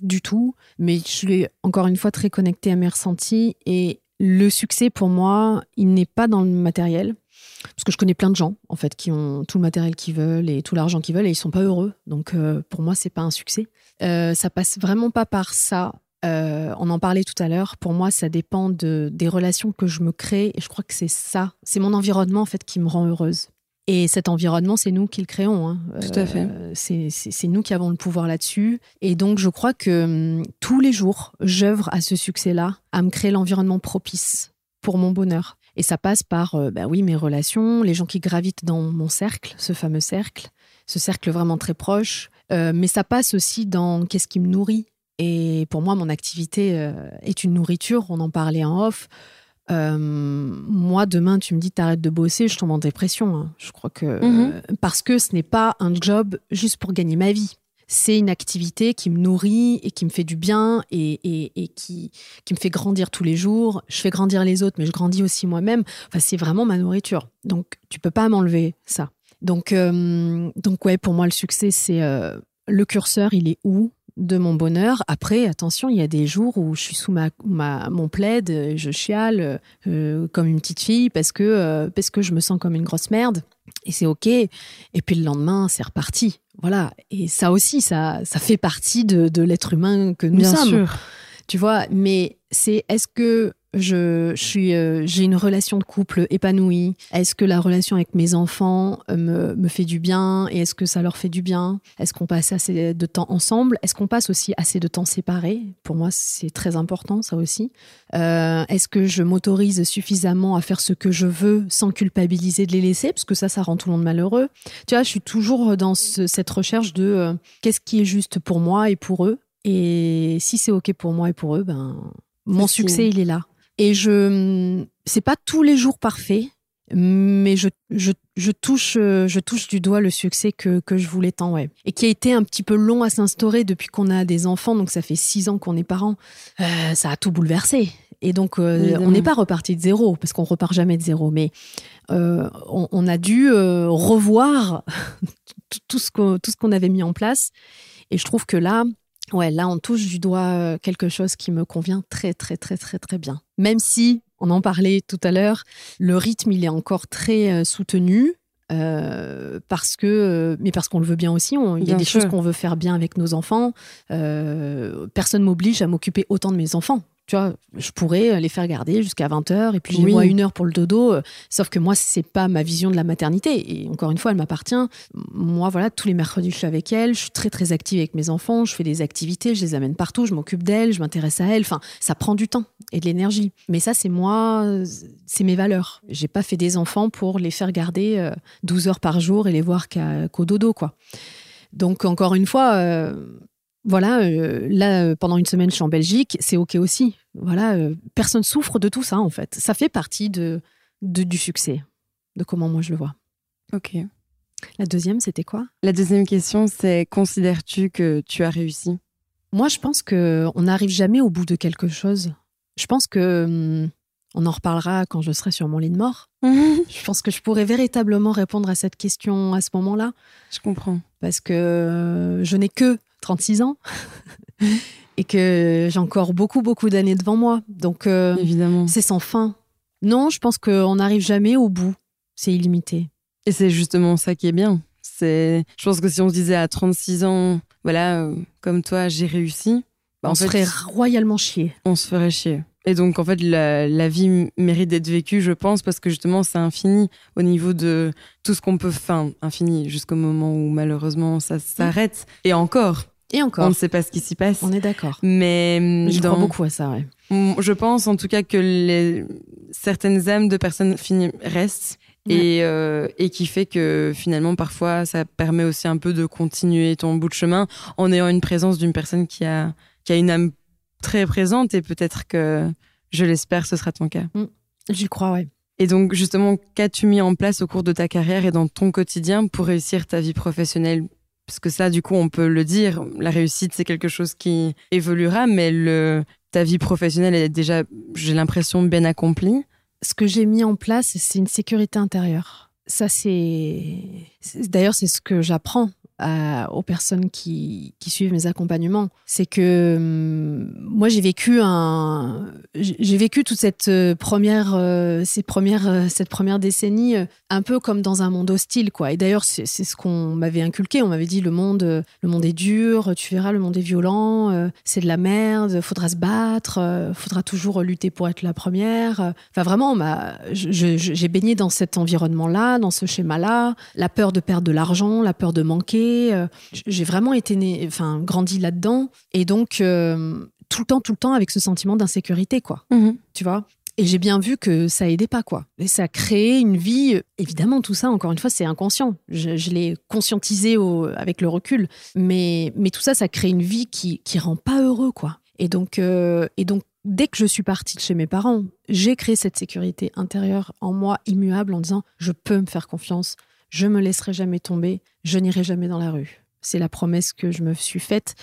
du tout, mais je suis encore une fois très connectée à mes ressentis. Et le succès, pour moi, il n'est pas dans le matériel. Parce que je connais plein de gens, en fait, qui ont tout le matériel qu'ils veulent et tout l'argent qu'ils veulent et ils sont pas heureux. Donc, pour moi, c'est pas un succès. Euh, ça passe vraiment pas par ça. Euh, on en parlait tout à l'heure. Pour moi, ça dépend de, des relations que je me crée. Et je crois que c'est ça. C'est mon environnement, en fait, qui me rend heureuse. Et cet environnement, c'est nous qui le créons. Hein. Tout à fait. Euh, c'est nous qui avons le pouvoir là-dessus. Et donc, je crois que hum, tous les jours, j'œuvre à ce succès-là, à me créer l'environnement propice pour mon bonheur. Et ça passe par, bah oui, mes relations, les gens qui gravitent dans mon cercle, ce fameux cercle, ce cercle vraiment très proche, euh, mais ça passe aussi dans qu'est-ce qui me nourrit. Et pour moi, mon activité euh, est une nourriture. On en parlait en off. Euh, moi, demain, tu me dis t'arrêtes de bosser, je tombe en dépression. Hein. Je crois que mhm. parce que ce n'est pas un job juste pour gagner ma vie. C'est une activité qui me nourrit et qui me fait du bien et, et, qui, qui me fait grandir tous les jours. Je fais grandir les autres, mais je grandis aussi moi-même. Enfin, c'est vraiment ma nourriture. Donc, tu peux pas m'enlever ça. Donc, euh, donc ouais, pour moi, le succès, c'est euh, le curseur, il est où de mon bonheur? Après, attention, il y a des jours où je suis sous ma, mon plaid, je chiale euh, comme une petite fille parce que, parce que je me sens comme une grosse merde. Et c'est OK. Et puis le lendemain, c'est reparti. Voilà. Et ça aussi, ça, ça fait partie de, de l'être humain que nous Bien sommes. Sûr. Tu vois, mais c'est est-ce que je, suis, euh, j'ai une relation de couple épanouie. Est-ce que la relation avec mes enfants euh, me, me, fait du bien et est-ce que ça leur fait du bien? Est-ce qu'on passe assez de temps ensemble? Est-ce qu'on passe aussi assez de temps séparés? Pour moi, c'est très important, ça aussi. Euh, est-ce que je m'autorise suffisamment à faire ce que je veux sans culpabiliser de les laisser? Parce que ça, ça rend tout le monde malheureux. Tu vois, je suis toujours dans cette recherche de qu'est-ce qui est juste pour moi et pour eux. Et si c'est OK pour moi et pour eux, ben, mon succès, il est là. Et je, c'est pas tous les jours parfait, mais je, je, je, touche, je touche du doigt le succès que, que je voulais tant, ouais. Et qui a été un petit peu long à s'instaurer depuis qu'on a des enfants, donc ça fait six ans qu'on est parents. Euh, ça a tout bouleversé. Et donc, euh, on n'est pas reparti de zéro, parce qu'on repart jamais de zéro, mais euh, on, on, a dû revoir tout ce qu'on avait mis en place. Et je trouve que là, Ouais, là, on touche du doigt euh, quelque chose qui me convient très, très, très, très, très bien. Même si, on en parlait tout à l'heure, le rythme, il est encore très euh, soutenu. Euh, parce que, mais parce qu'on le veut bien aussi. il y a des choses qu'on veut faire bien avec nos enfants. personne m'oblige à m'occuper autant de mes enfants tu vois, je pourrais les faire garder jusqu'à 20h et puis j'ai moi une heure pour le dodo. Euh, sauf que moi, c'est pas ma vision de la maternité. Et encore une fois, elle m'appartient. Moi, voilà, tous les mercredis, je suis avec elle. Je suis très, très active avec mes enfants. Je fais des activités, je les amène partout. Je m'occupe d'elles, je m'intéresse à elles. Enfin, ça prend du temps et de l'énergie. Mais ça, c'est moi, c'est mes valeurs. J'ai pas fait des enfants pour les faire garder 12 euh, heures par jour et les voir qu'au dodo, quoi. Donc, encore une fois, euh, voilà, euh, là, euh, pendant une semaine, je suis en Belgique, c'est OK aussi. Voilà, euh, personne souffre de tout ça, en fait. Ça fait partie de, du succès, de comment moi je le vois. OK. La deuxième, c'était quoi? La deuxième question, c'est considères-tu que tu as réussi? Moi, je pense que on n'arrive jamais au bout de quelque chose. Je pense que hum, on en reparlera quand je serai sur mon lit de mort. je pense que je pourrais véritablement répondre à cette question à ce moment-là. Je comprends. Parce que euh, je n'ai que 36 ans et que j'ai encore beaucoup, beaucoup d'années devant moi. Donc, euh, Évidemment. c'est sans fin. Non, je pense qu'on n'arrive jamais au bout. C'est illimité. Et c'est justement ça qui est bien. C'est, je pense que si on se disait à 36 ans, voilà, euh, comme toi, j'ai réussi, bah, on en se fait, ferait royalement chier. on se ferait chier. Et donc, en fait, la, la vie mérite d'être vécue, je pense, parce que justement, c'est infini au niveau de tout ce qu'on peut, enfin, infini jusqu'au moment où malheureusement ça s'arrête. Et encore, Et on encore, ne sait pas ce qui s'y passe. on est d'accord. Mais Je dans- crois beaucoup à ça, ouais. Mm, Je pense en tout cas que les, certaines âmes de personnes finies restent et, euh, et qui fait que finalement parfois ça permet aussi un peu de continuer ton bout de chemin en ayant une présence d'une personne qui a, qui a une âme très présente et peut-être que je l'espère ce sera ton cas. J'y crois, ouais. Et donc justement qu'as-tu mis en place au cours de ta carrière et dans ton quotidien pour réussir ta vie professionnelle parce que ça, du coup, on peut le dire, la réussite, c'est quelque chose qui évoluera, mais ta vie professionnelle est déjà, j'ai l'impression, bien accomplie. Ce que j'ai mis en place, c'est une sécurité intérieure. Ça, c'est- D'ailleurs, c'est ce que j'apprends à- aux personnes qui, suivent mes accompagnements. C'est que hum, moi, j'ai vécu vécu toute cette euh, première, euh, ces premières, euh, cette première décennie euh, un peu comme dans un monde hostile, quoi. Et d'ailleurs, c'est ce qu'on m'avait inculqué. On m'avait dit le monde, euh, le monde est dur. Tu verras, le monde est violent. euh, c'est de la merde. Faudra se battre. euh, faudra toujours lutter pour être la première. euh. Enfin, vraiment, j'ai baigné dans cet environnement-là, dans ce schéma-là. La peur de perdre de l'argent, la peur de manquer. Euh, J'ai vraiment été né, enfin, grandi là-dedans. Et donc, euh, tout le temps, tout le temps, avec ce sentiment d'insécurité, quoi tu vois? Et j'ai bien vu que ça aidait pas, quoi. Et ça a créé une vie. Évidemment, tout ça, encore une fois, c'est inconscient. Je, je l'ai conscientisé au- avec le recul. Mais, mais tout ça, ça crée une vie qui, qui rend pas heureux, quoi. Et donc, euh, et donc, dès que je suis partie de chez mes parents, j'ai créé cette sécurité intérieure en moi, immuable, en disant je peux me faire confiance, je me laisserai jamais tomber, je n'irai jamais dans la rue. C'est la promesse que je me suis faite.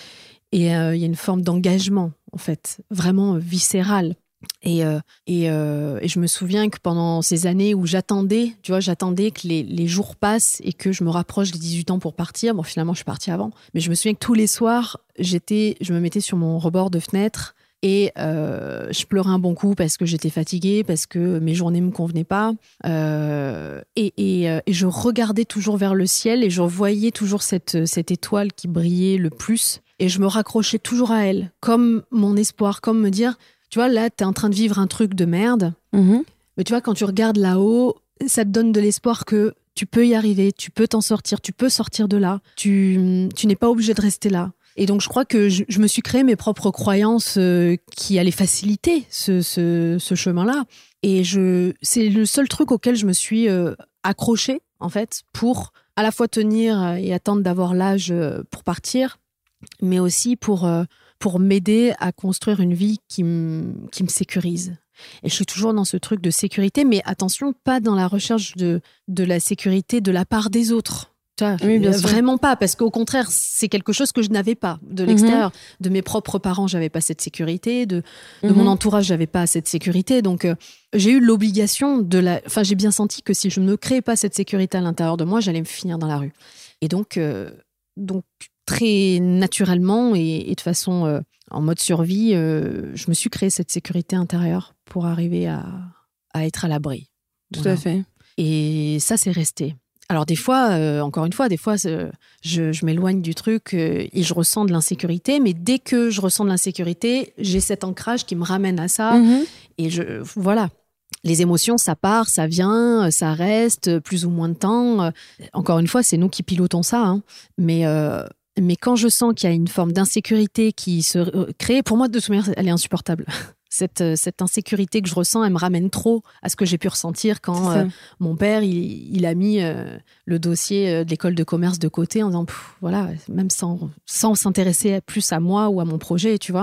Et euh, il y a une forme d'engagement, en fait, vraiment euh, viscéral. Et, euh, et, et je me souviens que pendant ces années où j'attendais, tu vois, j'attendais que les, les jours passent et que je me rapproche des 18 ans pour partir. Bon, finalement, je suis partie avant. Mais je me souviens que tous les soirs, j'étais, je me mettais sur mon rebord de fenêtre et euh, je pleurais un bon coup parce que j'étais fatiguée, parce que mes journées me convenaient pas. Euh, et, et, euh, et je regardais toujours vers le ciel et je voyais toujours cette, cette étoile qui brillait le plus. Et je me raccrochais toujours à elle, comme mon espoir, comme me dire, tu vois, là, tu es en train de vivre un truc de merde. Mhm. Mais tu vois, quand tu regardes là-haut, ça te donne de l'espoir que tu peux y arriver, tu peux t'en sortir, tu peux sortir de là. Tu, tu n'es pas obligé de rester là. Et donc, je crois que je, me suis créé mes propres croyances euh, qui allaient faciliter ce, ce, chemin-là. Et je, c'est le seul truc auquel je me suis euh, accrochée, en fait, pour à la fois tenir et attendre d'avoir l'âge euh, pour partir, mais aussi pour, pour m'aider à construire une vie qui me qui me sécurise. Et je suis toujours dans ce truc de sécurité, mais attention, pas dans la recherche de, de la sécurité de la part des autres. Tu vois, Oui, bien sûr. vraiment pas, parce qu'au contraire, c'est quelque chose que je n'avais pas de l'extérieur. De mes propres parents, j'avais pas cette sécurité. De, de mon Mhm. entourage, j'avais pas cette sécurité. Donc, euh, j'ai eu l'obligation de la. Enfin, j'ai bien senti que si je ne créais pas cette sécurité à l'intérieur de moi, j'allais me finir dans la rue. Et donc, euh, donc très naturellement et, et de façon euh, en mode survie, je me suis créé cette sécurité intérieure pour arriver à, à être à l'abri. Tout Voilà. à fait. Et ça, c'est resté. Alors des fois, euh, encore une fois, des fois, je, je m'éloigne du truc euh, et je ressens de l'insécurité. Mais dès que je ressens de l'insécurité, j'ai cet ancrage qui me ramène à ça. Mhm. Et je, voilà. Les émotions, ça part, ça vient, ça reste, plus ou moins de temps. Euh, Encore une fois, c'est nous qui pilotons ça. hein. Mais, euh, mais quand je sens qu'il y a une forme d'insécurité qui se euh, crée, pour moi, de toute manière, elle est insupportable. Cette, euh, cette insécurité que je ressens, elle me ramène trop à ce que j'ai pu ressentir quand euh, mon père, il, il a mis euh, le dossier de l'école de commerce de côté en disant, Pff, voilà, même sans, sans s'intéresser plus à moi ou à mon projet, tu vois.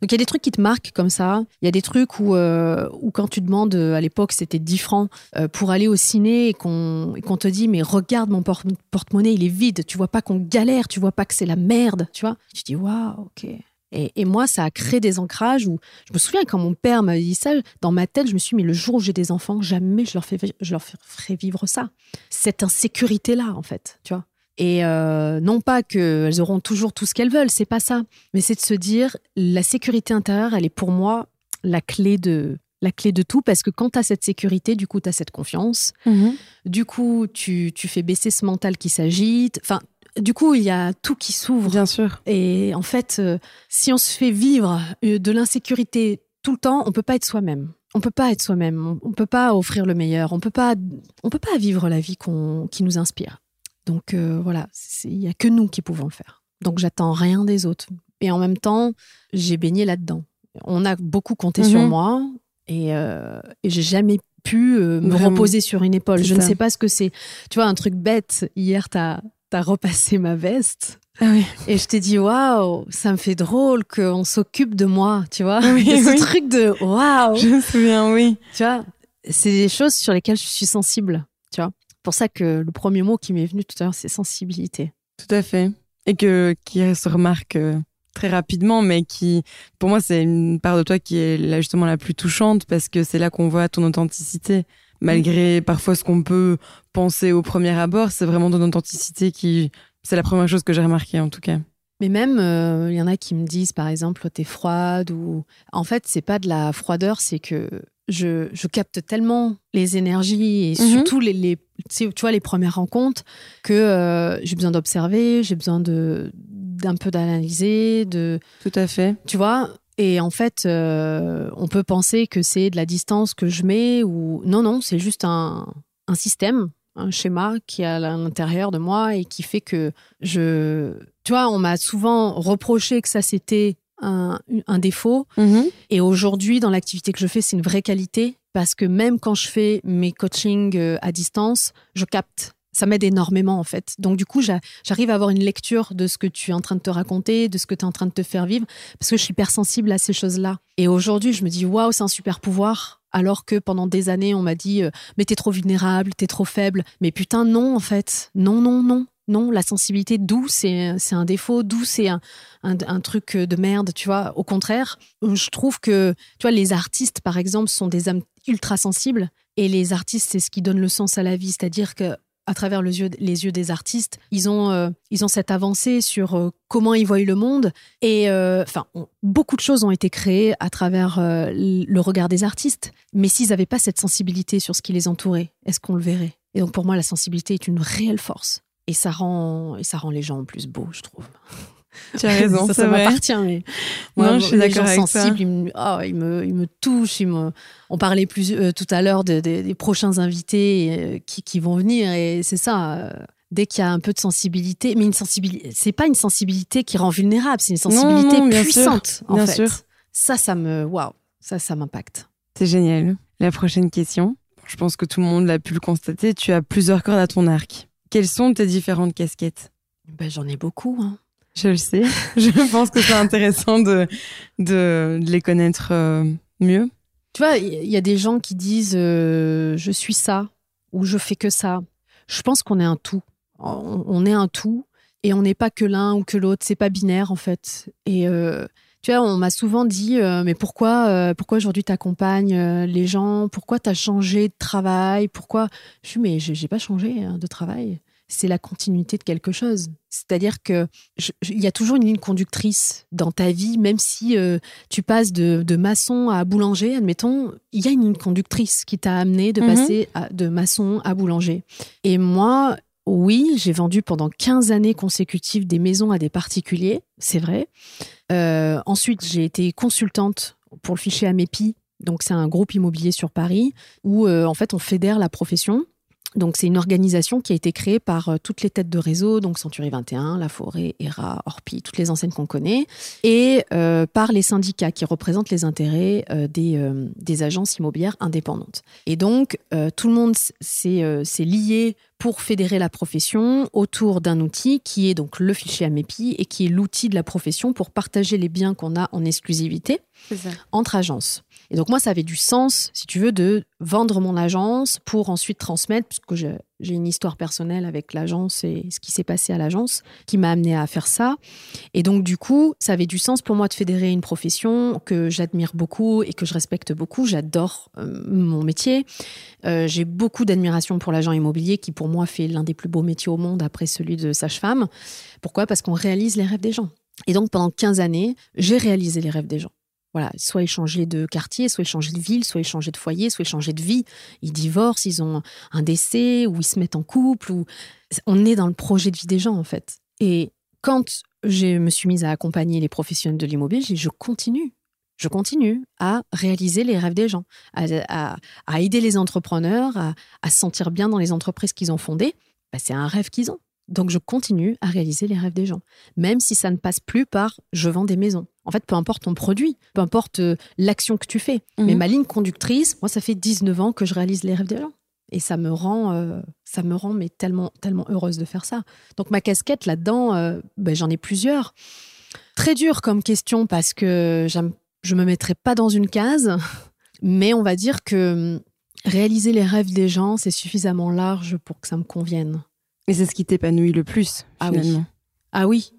Donc il y a des trucs qui te marquent comme ça. Il y a des trucs où, euh, où quand tu demandes, à l'époque c'était 10 francs, pour aller au ciné et qu'on te dit, mais regarde mon por- porte-monnaie, il est vide, tu vois pas qu'on galère, tu vois pas que c'est la merde, tu vois. Tu dis, waouh, ok. Et, et moi, ça a créé des ancrages où je me souviens quand mon père m'a dit ça, dans ma tête, je me suis dit, mais le jour où j'ai des enfants, jamais je leur, fais, je leur ferai vivre ça. Cette insécurité-là, en fait, tu vois. Et euh, non pas qu'elles auront toujours tout ce qu'elles veulent, c'est pas ça. Mais c'est de se dire, la sécurité intérieure, elle est pour moi la clé de, la clé de tout, parce que quand tu as cette sécurité, du coup, tu as cette confiance. Mhm. Du coup, tu, tu fais baisser ce mental qui s'agite. Enfin, du coup, il y a tout qui s'ouvre. Bien sûr. Et en fait, euh, si on se fait vivre euh, de l'insécurité tout le temps, on peut pas être soi-même. On peut pas être soi-même. On, peut pas offrir le meilleur. On peut pas, on peut pas vivre la vie qu'on, qui nous inspire. Donc euh, voilà, il y a que nous qui pouvons le faire. Donc j'attends rien des autres. Et en même temps, j'ai baigné là-dedans. On a beaucoup compté sur Mhm. moi et, euh, et j'ai jamais pu euh, me Vraiment. reposer sur une épaule. Je ne sais pas ce que c'est. Tu vois, un truc bête. Hier, tu as, repassé ma veste. Ah oui. Et je t'ai dit, waouh, ça me fait drôle qu'on s'occupe de moi, tu vois. Oui, Il y a ce oui. truc de waouh, Je me souviens, oui. tu vois. C'est des choses sur lesquelles je suis sensible, tu vois. pour ça que le premier mot qui m'est venu tout à l'heure, c'est sensibilité. Tout à fait. Et que, qui se remarque euh, très rapidement, mais qui, pour moi, c'est une part de toi qui est là, justement la plus touchante parce que c'est là qu'on voit ton authenticité. Malgré parfois ce qu'on peut penser au premier abord, c'est vraiment ton authenticité qui, c'est la première chose que j'ai remarqué en tout cas. Mais même, euh, il y en a qui me disent, par exemple, t'es froide ou. En fait, c'est pas de la froideur, c'est que je, je capte tellement les énergies et Mhm. surtout les, les- tu vois, les premières rencontres que euh, j'ai besoin d'observer, j'ai besoin de d'un peu d'analyser, de Tout à fait. tu vois. Et en fait, euh, on peut penser que c'est de la distance que je mets ou non, non, c'est juste un, un système, un schéma qui est à l'intérieur de moi et qui fait que je, tu vois, on m'a souvent reproché que ça c'était un, un défaut. Mhm. Et aujourd'hui, dans l'activité que je fais, c'est une vraie qualité parce que même quand je fais mes coachings euh, à distance, je capte. Ça m'aide énormément en fait. Donc du coup, j'a- j'arrive à avoir une lecture de ce que tu es en train de te raconter, de ce que tu es en train de te faire vivre, parce que je suis hypersensible à ces choses-là. Et aujourd'hui, je me dis, waouh, c'est un super pouvoir. Alors que pendant des années, on m'a dit, euh, mais t'es trop vulnérable, t'es trop faible. Mais putain, non, en fait. Non, non, non. Non, la sensibilité, d'où c'est c'est un défaut, d'où c'est un, un, un truc de merde, tu vois. Au contraire, je trouve que, tu vois, les artistes, par exemple, sont des âmes ultra sensibles. Et les artistes, c'est ce qui donne le sens à la vie. C'est-à-dire que à travers les yeux, des artistes, ils ont, euh, ils ont cette avancée sur euh, comment ils voient le monde. Et euh, enfin, beaucoup de choses ont été créées à travers le regard des artistes. Mais s'ils n'avaient pas cette sensibilité sur ce qui les entourait, est-ce qu'on le verrait? Et donc pour moi, la sensibilité est une réelle force. Et ça rend, et ça rend les gens plus beaux, je trouve. Tu as raison, ça, ça m'appartient. Mais Non, je suis les d'accord gens avec sensibles, ils me, oh, ils me, ils me touchent. ils me- On parlait plus euh, tout à l'heure de- de- des prochains invités euh, qui, qui vont venir, et c'est ça. euh, dès qu'il y a un peu de sensibilité, mais une sensibilité, c'est pas une sensibilité qui rend vulnérable, c'est une sensibilité non, bien sûr, puissante. en bien fait. sûr. Ça, ça me, waouh, ça, ça m'impacte. C'est génial. La prochaine question. Je pense que tout le monde l'a pu le constater. Tu as plusieurs cordes à ton arc. Quelles sont tes différentes casquettes? Ben, j'en ai beaucoup. hein. Je le sais. Je pense que c'est intéressant de, de, les connaître euh, mieux. Tu vois, il y a des gens qui disent euh, je suis ça ou je fais que ça. Je pense qu'on est un tout. On, est un tout et on n'est pas que l'un ou que l'autre. C'est pas binaire en fait. Et euh, tu vois, on m'a souvent dit mais pourquoi, pourquoi aujourd'hui t'accompagnes les gens? Pourquoi t'as changé de travail? Pourquoi? Je suis mais j'ai pas changé hein, de travail. C'est la continuité de quelque chose. C'est-à-dire que il y a toujours une ligne conductrice dans ta vie, même si euh, tu passes de, de maçon à boulanger, admettons, il y a une ligne conductrice qui t'a amené de Mhm. passer à- de maçon à boulanger. Et moi, oui, j'ai vendu pendant 15 années consécutives des maisons à des particuliers, c'est vrai. Euh, ensuite, j'ai été consultante pour le fichier Amepi, donc c'est un groupe immobilier sur Paris, où euh, en fait on fédère la profession. Donc c'est une organisation qui a été créée par euh, toutes les têtes de réseau, donc Century 21, La Forêt, ERA, Orpi, toutes les enseignes qu'on connaît, et euh, par les syndicats qui représentent les intérêts euh, des, des agences immobilières indépendantes. Et donc tout le monde s'est lié pour fédérer la profession autour d'un outil qui est donc le fichier AMEPI et qui est l'outil de la profession pour partager les biens qu'on a en exclusivité entre agences. Et donc moi, ça avait du sens, si tu veux, de vendre mon agence pour ensuite transmettre, puisque j'ai une histoire personnelle avec l'agence et ce qui s'est passé à l'agence qui m'a amené à faire ça. Et donc du coup, ça avait du sens pour moi de fédérer une profession que j'admire beaucoup et que je respecte beaucoup. J'adore euh, mon métier. Euh, j'ai beaucoup d'admiration pour l'agent immobilier qui pour moi fait l'un des plus beaux métiers au monde après celui de sage-femme. Pourquoi? Parce qu'on réalise les rêves des gens. Et donc pendant 15 années, j'ai réalisé les rêves des gens. Voilà, soit changeaient de quartier, soit changeaient de ville, soit changeaient de foyer, soit changeaient de vie. Ils divorcent, ils ont un décès, ou ils se mettent en couple, ou on est dans le projet de vie des gens en fait. Et quand je me suis mise à accompagner les professionnels de l'immobilier, je continue. Je continue à réaliser les rêves des gens, à, à- à aider les entrepreneurs à, à se sentir bien dans les entreprises qu'ils ont fondées. Bah, c'est un rêve qu'ils ont. Donc je continue à réaliser les rêves des gens, même si ça ne passe plus par je vends des maisons. En fait, peu importe ton produit, peu importe euh, l'action que tu fais. Mais Mhm. ma ligne conductrice, moi, ça fait 19 ans que je réalise les rêves des gens. Et ça me rend, euh, ça me rend mais tellement, tellement heureuse de faire ça. Donc ma casquette là-dedans, euh, ben, j'en ai plusieurs. Très dur comme question parce que je me mettrai pas dans une case, mais on va dire que hum, réaliser les rêves des gens, c'est suffisamment large pour que ça me convienne. Et c'est ce qui t'épanouit le plus, Ah oui. finalement. Ah oui.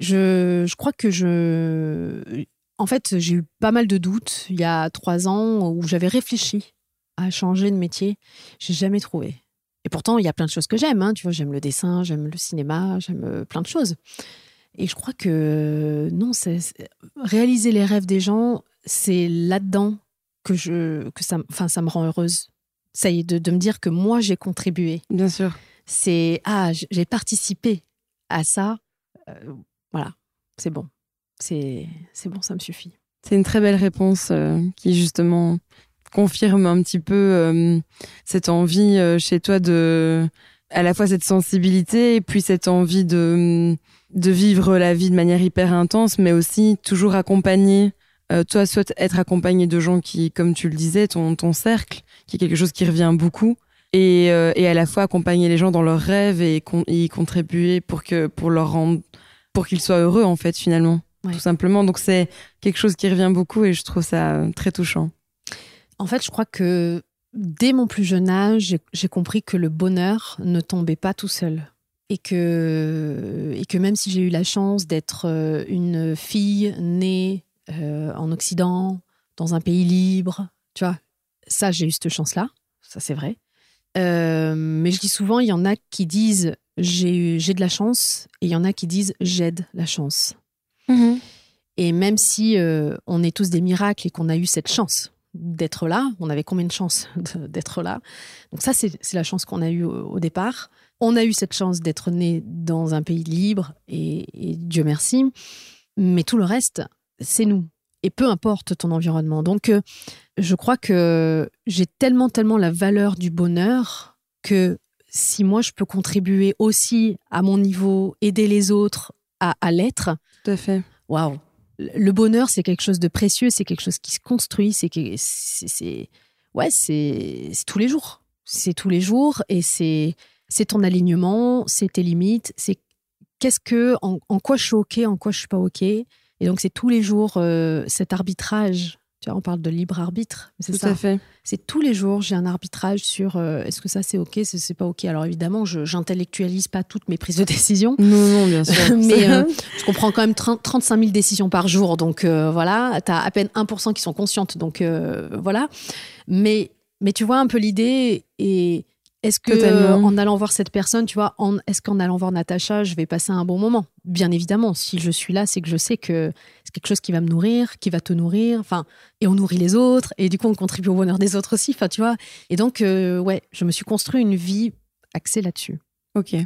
Je, je crois que je. En fait, j'ai eu pas mal de doutes il y a trois ans où j'avais réfléchi à changer de métier. J'ai jamais trouvé. Et pourtant, il y a plein de choses que j'aime. hein. Tu vois, j'aime le dessin, j'aime le cinéma, j'aime euh, plein de choses. Et je crois que non, c'est réaliser les rêves des gens, c'est là-dedans que je que ça, enfin, ça me rend heureuse. Ça y est, de, de me dire que moi j'ai contribué Bien sûr. c'est ah j'ai participé à ça Euh, voilà c'est bon. C'est bon ça me suffit. C'est une très belle réponse euh, qui justement confirme un petit peu euh, cette envie euh, chez toi de à la fois cette sensibilité et puis cette envie de de vivre la vie de manière hyper intense mais aussi toujours accompagné toi soit être accompagné de gens qui comme tu le disais ton ton cercle qui est quelque chose qui revient beaucoup et, et à la fois accompagner les gens dans leurs rêves et, et y contribuer pour que pour leur rendre pour qu'ils soient heureux en fait finalement. Ouais. tout simplement. Donc c'est quelque chose qui revient beaucoup et je trouve ça euh, très touchant. En fait je crois que dès mon plus jeune âge j'ai- compris que le bonheur ne tombait pas tout seul et que et que même si j'ai eu la chance d'être euh, une fille née euh, en Occident dans un pays libre tu vois ça j'ai eu cette chance là ça c'est vrai. Euh, mais je dis souvent, il y en a qui disent j'ai eu- j'ai de la chance et il y en a qui disent j'aide la chance. Et même si euh, on est tous des miracles et qu'on a eu cette chance d'être là, on avait combien de chances d'être là? Donc ça, c'est c'est la chance qu'on a eue au, au départ. On a eu cette chance d'être né dans un pays libre et, et Dieu merci. Mais tout le reste, c'est nous. Et peu importe ton environnement. Donc, euh, je crois que j'ai tellement, tellement la valeur du bonheur que si moi je peux contribuer aussi à mon niveau, aider les autres à, à l'être, tout à fait waouh! Le bonheur, c'est quelque chose de précieux, c'est quelque chose qui se construit, c'est que- c'est ouais, c'est c'est tous les jours. C'est tous les jours et c'est c'est ton alignement, c'est tes limites, c'est qu'est-ce que en, en quoi je suis ok, en quoi je suis pas ok. Et donc c'est tous les jours euh, cet arbitrage. On parle de libre arbitre, c'est tout ça. à fait C'est tous les jours, j'ai un arbitrage sur euh, est-ce que ça c'est ok, c'est c'est pas ok. Alors évidemment, je j'intellectualise pas toutes mes prises de décision. non non bien sûr Mais euh, je comprends quand même 30 35 000 décisions par jour. Donc euh, voilà, tu as à peine 1% qui sont conscientes. Donc euh, voilà. Mais, mais tu vois un peu l'idée. Et est-ce que euh, en allant voir cette personne, tu vois, est-ce qu'en allant voir Natacha, je vais passer un bon moment? Bien évidemment, si je suis là, c'est que je sais que c'est quelque chose qui va me nourrir, qui va te nourrir. Enfin, et on nourrit les autres. Et du coup, on contribue au bonheur des autres aussi. Enfin, tu vois. Et donc, euh, ouais, je me suis construit une vie axée là-dessus. ok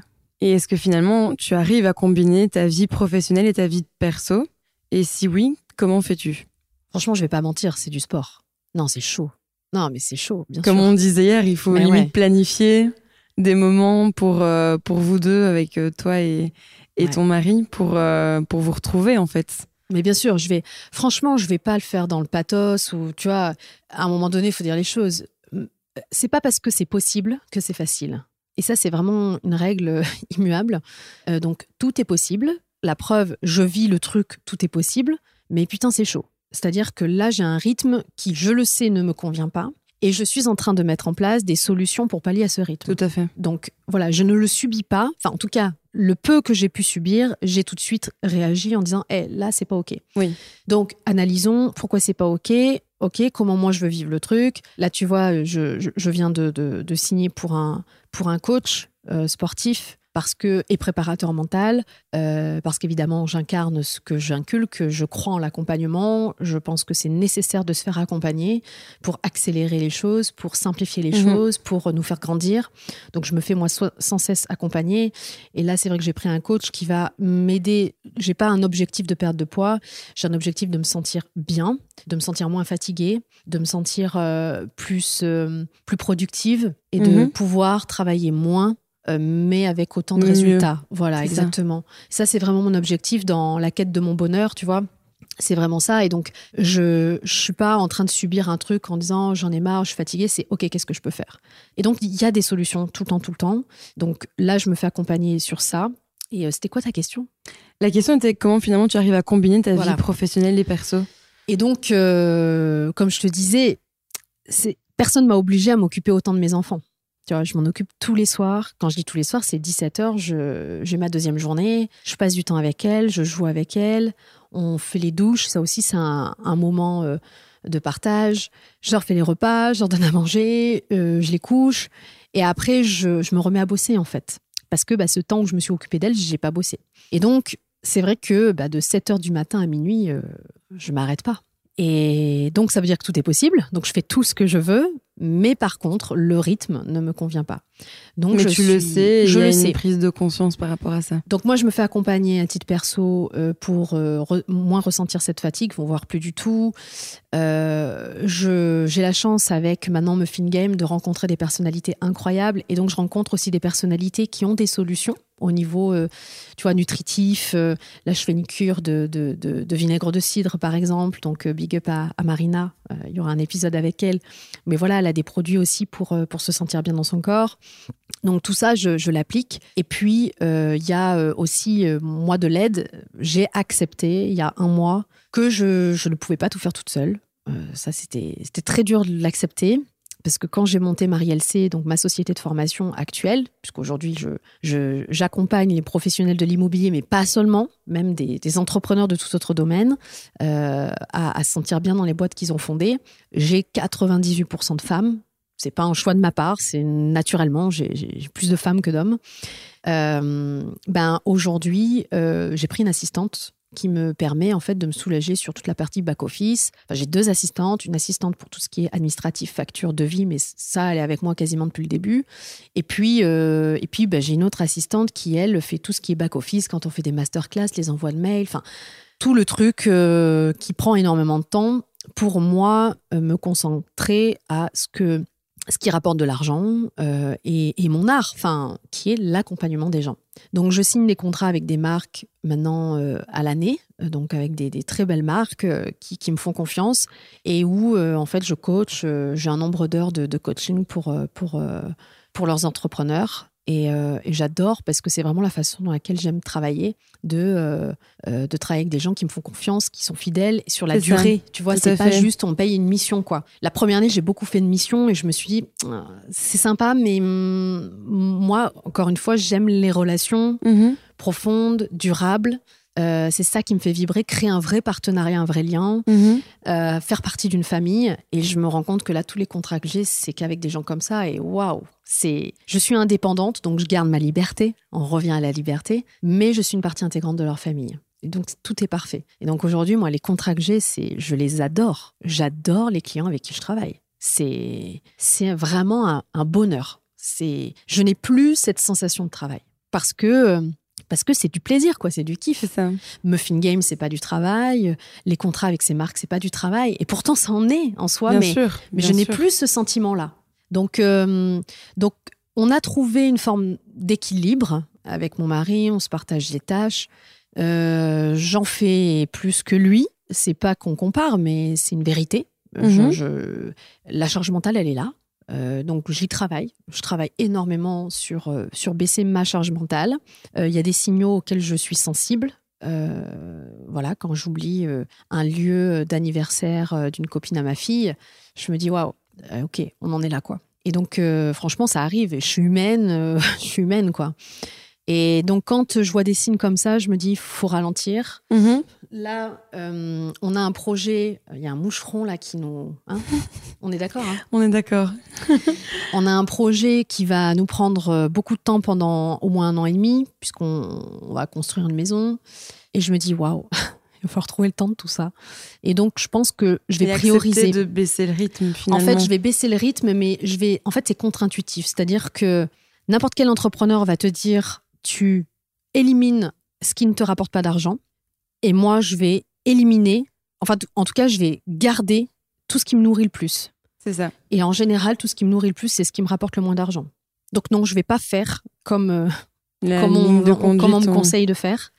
et est-ce que finalement tu arrives à combiner ta vie professionnelle et ta vie perso? Et si oui comment fais-tu? Franchement, je vais pas mentir, c'est du sport. Non, c'est chaud. Non, mais c'est chaud, bien Comme sûr. on disait hier, il faut Mais limite ouais. planifier des moments pour, euh, pour vous deux, avec euh, toi et, et Ouais. ton mari, pour, euh, pour vous retrouver, en fait. Mais bien sûr, je vais. Franchement, je vais pas le faire dans le pathos ou tu vois. À un moment donné, il faut dire les choses. C'est pas parce que c'est possible que c'est facile. Et ça, c'est vraiment une règle immuable. Donc, tout est possible. La preuve, je vis le truc, tout est possible. Mais putain, c'est chaud. C'est-à-dire que là, j'ai un rythme qui, je le sais, ne me convient pas. Et je suis en train de mettre en place des solutions pour pallier à ce rythme. Tout à fait. Donc voilà, je ne le subis pas. Enfin, en tout cas, le peu que j'ai pu subir, j'ai tout de suite réagi en disant Eh, là, c'est pas OK. Oui. Donc, analysons pourquoi c'est pas OK. OK, comment moi je veux vivre le truc. Là, tu vois, je, je- je viens de, de- de signer pour un, pour un coach euh, sportif parce que, et préparateur mental, euh, parce qu'évidemment, j'incarne ce que j'inculque, je crois en l'accompagnement, je pense que c'est nécessaire de se faire accompagner pour accélérer les choses, pour simplifier les Mhm. choses, pour nous faire grandir. Donc, je me fais moi so- sans cesse accompagner. Et là, c'est vrai que j'ai pris un coach qui va m'aider. J'ai pas un objectif de perte de poids, j'ai un objectif de me sentir bien, de me sentir moins fatiguée, de me sentir euh, plus, euh, plus productive et de Mhm. pouvoir travailler moins. Euh, mais avec autant de Mieux. résultats. Voilà, ça. exactement. Ça, c'est vraiment mon objectif dans la quête de mon bonheur, tu vois. C'est vraiment ça. Et donc, je je suis pas en train de subir un truc en disant j'en ai marre, je suis fatiguée. C'est OK, qu'est-ce que je peux faire? Et donc, il y a des solutions tout le temps, tout le temps. Donc là, je me fais accompagner sur ça. Et euh, c'était quoi ta question? La question était comment finalement tu arrives à combiner ta Voilà. vie professionnelle et perso? Et donc, euh, comme je te disais, personne m'a obligé à m'occuper autant de mes enfants. Je m'en occupe tous les soirs. Quand je dis tous les soirs, c'est 17 heures. je- J'ai ma deuxième journée. Je passe du temps avec elle. Je joue avec elle. On fait les douches. Ça aussi, c'est un, moment euh, de partage. Je leur fais les repas. Je leur donne à manger. euh, je les couche. Et après, je, je me remets à bosser, en fait. Parce que bah, ce temps où je me suis occupée d'elle, j'ai pas bossé. Et donc, c'est vrai que bah, de 7 heures du matin à minuit, euh, je m'arrête pas. Et donc, ça veut dire que tout est possible. Donc, je fais tout ce que je veux. Mais par contre, le rythme ne me convient pas. Donc, Mais je tu le suis- sais, et il je y a le une sais. prise de conscience par rapport à ça. Donc moi, je me fais accompagner à titre perso euh, pour euh, re- moins ressentir cette fatigue, vont voir plus du tout. Euh, je- J'ai la chance avec maintenant Muffin Game de rencontrer des personnalités incroyables et donc je rencontre aussi des personnalités qui ont des solutions au niveau, euh, tu vois, nutritif. Euh, là, de, de- vinaigre de cidre, par exemple. Donc, euh, big up à, Marina. Euh, Il y aura un épisode avec elle. Mais voilà, elle a des produits aussi pour, pour se sentir bien dans son corps. Donc tout ça, je, je l'applique. Et puis, il y a aussi, moi, de l'aide. J'ai accepté, il y a un mois, que je, je ne pouvais pas tout faire toute seule. Ça, c'était très dur de l'accepter. Parce que quand j'ai monté Marie LC, donc ma société de formation actuelle, puisqu'aujourd'hui je- j'accompagne les professionnels de l'immobilier, mais pas seulement, même des, entrepreneurs de tout autre domaine, euh, à, se sentir bien dans les boîtes qu'ils ont fondées, j'ai 98% de femmes. C'est pas un choix de ma part, c'est naturellement, j'ai j'ai plus de femmes que d'hommes. Euh, ben aujourd'hui, euh, j'ai pris une assistante qui me permet en fait de me soulager sur toute la partie back office. Enfin, j'ai deux assistantes, une assistante pour tout ce qui est administratif, facture, devis, mais ça elle est avec moi quasiment depuis le début. Et puis euh, et puis ben, j'ai une autre assistante qui elle fait tout ce qui est back office quand on fait des masterclass, les envois de mails, enfin tout le truc euh, qui prend énormément de temps pour moi euh, me concentrer à ce que ce qui rapporte de l'argent euh, et, mon art, enfin, qui est l'accompagnement des gens. Donc, je signe des contrats avec des marques maintenant euh, à l'année, euh, donc avec des, très belles marques qui, qui me font confiance et où, en fait, je coach. J'ai un nombre d'heures de, de coaching pour, pour, pour leurs entrepreneurs. Et, euh, et j'adore parce que c'est vraiment la façon dans laquelle j'aime travailler, de, euh, euh, de travailler avec des gens qui me font confiance, qui sont fidèles sur la ça. durée. Tu vois, c'est pas fait. juste on paye une mission, quoi. La première année, j'ai beaucoup fait de missions et je me suis dit, Ah, c'est sympa, mais hum, moi, encore une fois, j'aime les relations Mhm. profondes, durables. Euh, c'est ça qui me fait vibrer, créer un vrai partenariat, un vrai lien, Mhm. euh, faire partie d'une famille. Et je me rends compte que là, tous les contrats que j'ai, c'est qu'avec des gens comme ça. Et waouh, c'est. Je suis indépendante, donc je garde ma liberté. On revient à la liberté, mais je suis une partie intégrante de leur famille. Et donc tout est parfait. Et donc aujourd'hui, moi, les contrats que j'ai, c'est, je les adore. J'adore les clients avec qui je travaille. C'est, c'est vraiment un, un bonheur. C'est, je n'ai plus cette sensation de travail parce que euh, parce que c'est du plaisir, quoi, c'est du kiff. Ça. Muffin Game, c'est pas du travail. Les contrats avec ces marques, c'est pas du travail. Et pourtant, ça en est en soi, Bien mais, sûr. mais je n'ai plus ce sentiment-là. Donc, euh, donc, on a trouvé une forme d'équilibre avec mon mari. On se partage les tâches. Euh, J'en fais plus que lui. C'est pas qu'on compare, mais c'est une vérité. Je- Mhm. je- la charge mentale, elle est là. Euh, donc j'y travaille. Je travaille énormément sur, euh, sur baisser ma charge mentale. Euh, Il y a des signaux auxquels je suis sensible. Voilà, quand j'oublie un lieu d'anniversaire d'une copine à ma fille, je me dis waouh, ok, on en est là quoi. Et donc franchement, ça arrive. Et je suis humaine, je suis humaine quoi. Et donc quand je vois des signes comme ça, je me dis faut ralentir. Mhm. Là, euh, on a un projet. Il y a un moucheron là qui nous. hein on est d'accord. hein On est d'accord. on a un projet qui va nous prendre euh, beaucoup de temps pendant au moins un an et demi, puisqu'on on va construire une maison. Et je me dis, waouh, il va falloir trouver le temps de tout ça. Et donc, je pense que je vais Et prioriser. de baisser le rythme En finalement. fait, je vais baisser le rythme, mais je vais. En fait, c'est contre-intuitif. C'est-à-dire que n'importe quel entrepreneur va te dire, tu élimines ce qui ne te rapporte pas d'argent, et moi, je vais éliminer. Enfin, en tout cas, je vais garder tout ce qui me nourrit le plus. C'est ça. Et en général, tout ce qui me nourrit le plus, c'est ce qui me rapporte le moins d'argent. Donc non, je vais pas faire comme, euh, comme, on, ligne de on- comme on me conseille de faire.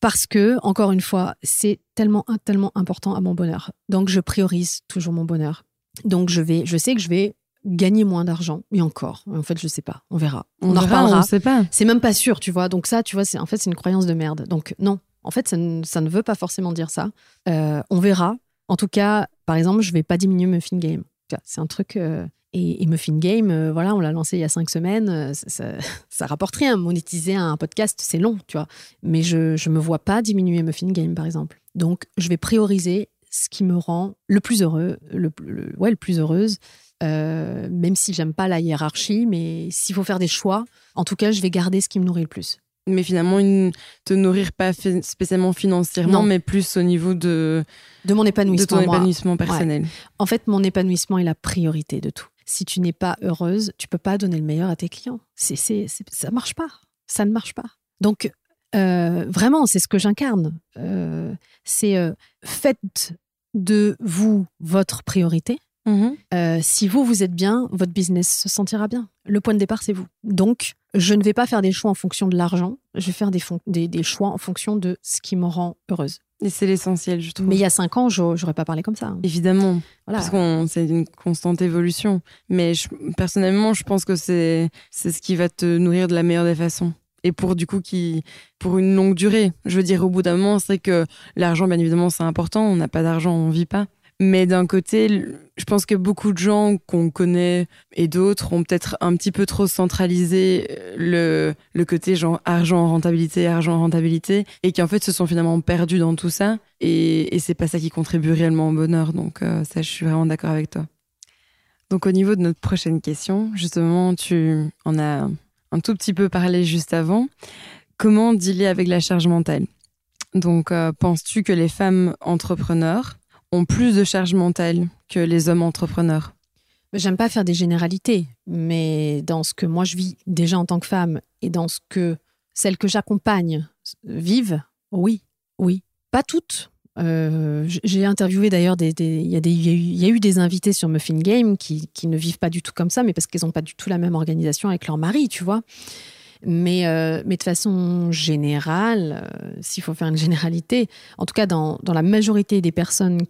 Parce que, encore une fois, c'est tellement, tellement important à mon bonheur. Donc, je priorise toujours mon bonheur. Donc, je, vais, je sais que je vais gagner moins d'argent. Et encore, en fait, je sais pas. On verra. On, en verra, reparlera. On sait pas. C'est même pas sûr, tu vois. Donc ça, tu vois, c'est en fait c'est une croyance de merde. Donc non, en fait ça ne, ne veut pas forcément dire ça. Euh, on verra. En tout cas, par exemple, je vais pas diminuer Muffin Game. C'est un truc. euh, et, et Muffin Game, euh, voilà, on l'a lancé il y a cinq semaines. ça, ça, ça rapporte rien. Monétiser un podcast, c'est long, tu vois. Mais je je me vois pas diminuer Muffin Game, par exemple. Donc je vais prioriser ce qui me rend le plus heureux, le, le- ouais, le plus heureuse. Même si j'aime pas la hiérarchie, mais s'il faut faire des choix, en tout cas, je vais garder ce qui me nourrit le plus. Mais finalement, une... te nourrir pas fi- spécialement financièrement, Non. mais plus au niveau de, De mon de épanouissement. ton moi. épanouissement personnel. En fait, mon épanouissement est la priorité de tout. Si tu n'es pas heureuse, tu peux pas donner le meilleur à tes clients. C'est, c'est, c'est- ça marche pas. Ça ne marche pas. Donc, euh, vraiment, c'est ce que j'incarne. Euh, c'est euh, faites de vous votre priorité. Mhm. Euh, si vous, vous êtes bien, votre business se sentira bien. Le point de départ, c'est vous. Donc, je ne vais pas faire des choix en fonction de l'argent. Je vais faire des, des, des choix en fonction de ce qui me rend heureuse. Et c'est l'essentiel, je trouve. Mais il y a cinq ans, j'au- j'aurais pas parlé comme ça. hein. Évidemment, Voilà. parce qu'on c'est une constante évolution. Mais je- personnellement, je pense que c'est c'est ce qui va te nourrir de la meilleure des façons. Et pour du coup qui pour une longue durée. Je veux dire, au bout d'un moment, c'est que l'argent, bien évidemment, c'est important. On n'a pas d'argent, on vit pas. Mais d'un côté, je pense que beaucoup de gens qu'on connaît et d'autres ont peut-être un petit peu trop centralisé euh, le, le côté genre argent, rentabilité, argent, rentabilité, et qui en fait se sont finalement perdus dans tout ça. Et, et c'est pas ça qui contribue réellement au bonheur. Donc euh, ça, je suis vraiment d'accord avec toi. Donc au niveau de notre prochaine question, justement, tu en as un tout petit peu parlé juste avant. Comment dealer avec la charge mentale? Donc, euh, penses-tu que les femmes entrepreneurs ont plus de charge mentale que les hommes entrepreneurs J'aime pas faire des généralités, mais dans ce que moi je vis déjà en tant que femme et dans ce que celles que j'accompagne vivent, oui, oui. Pas toutes. Euh, J'ai interviewé d'ailleurs des, il y, y a eu- des invités sur Muffin Game qui, qui ne vivent pas du tout comme ça, mais parce qu'ils n'ont pas du tout la même organisation avec leur mari, tu vois. Mais, euh, mais de façon générale, euh, s'il faut faire une généralité, en tout cas dans, dans la majorité des personnes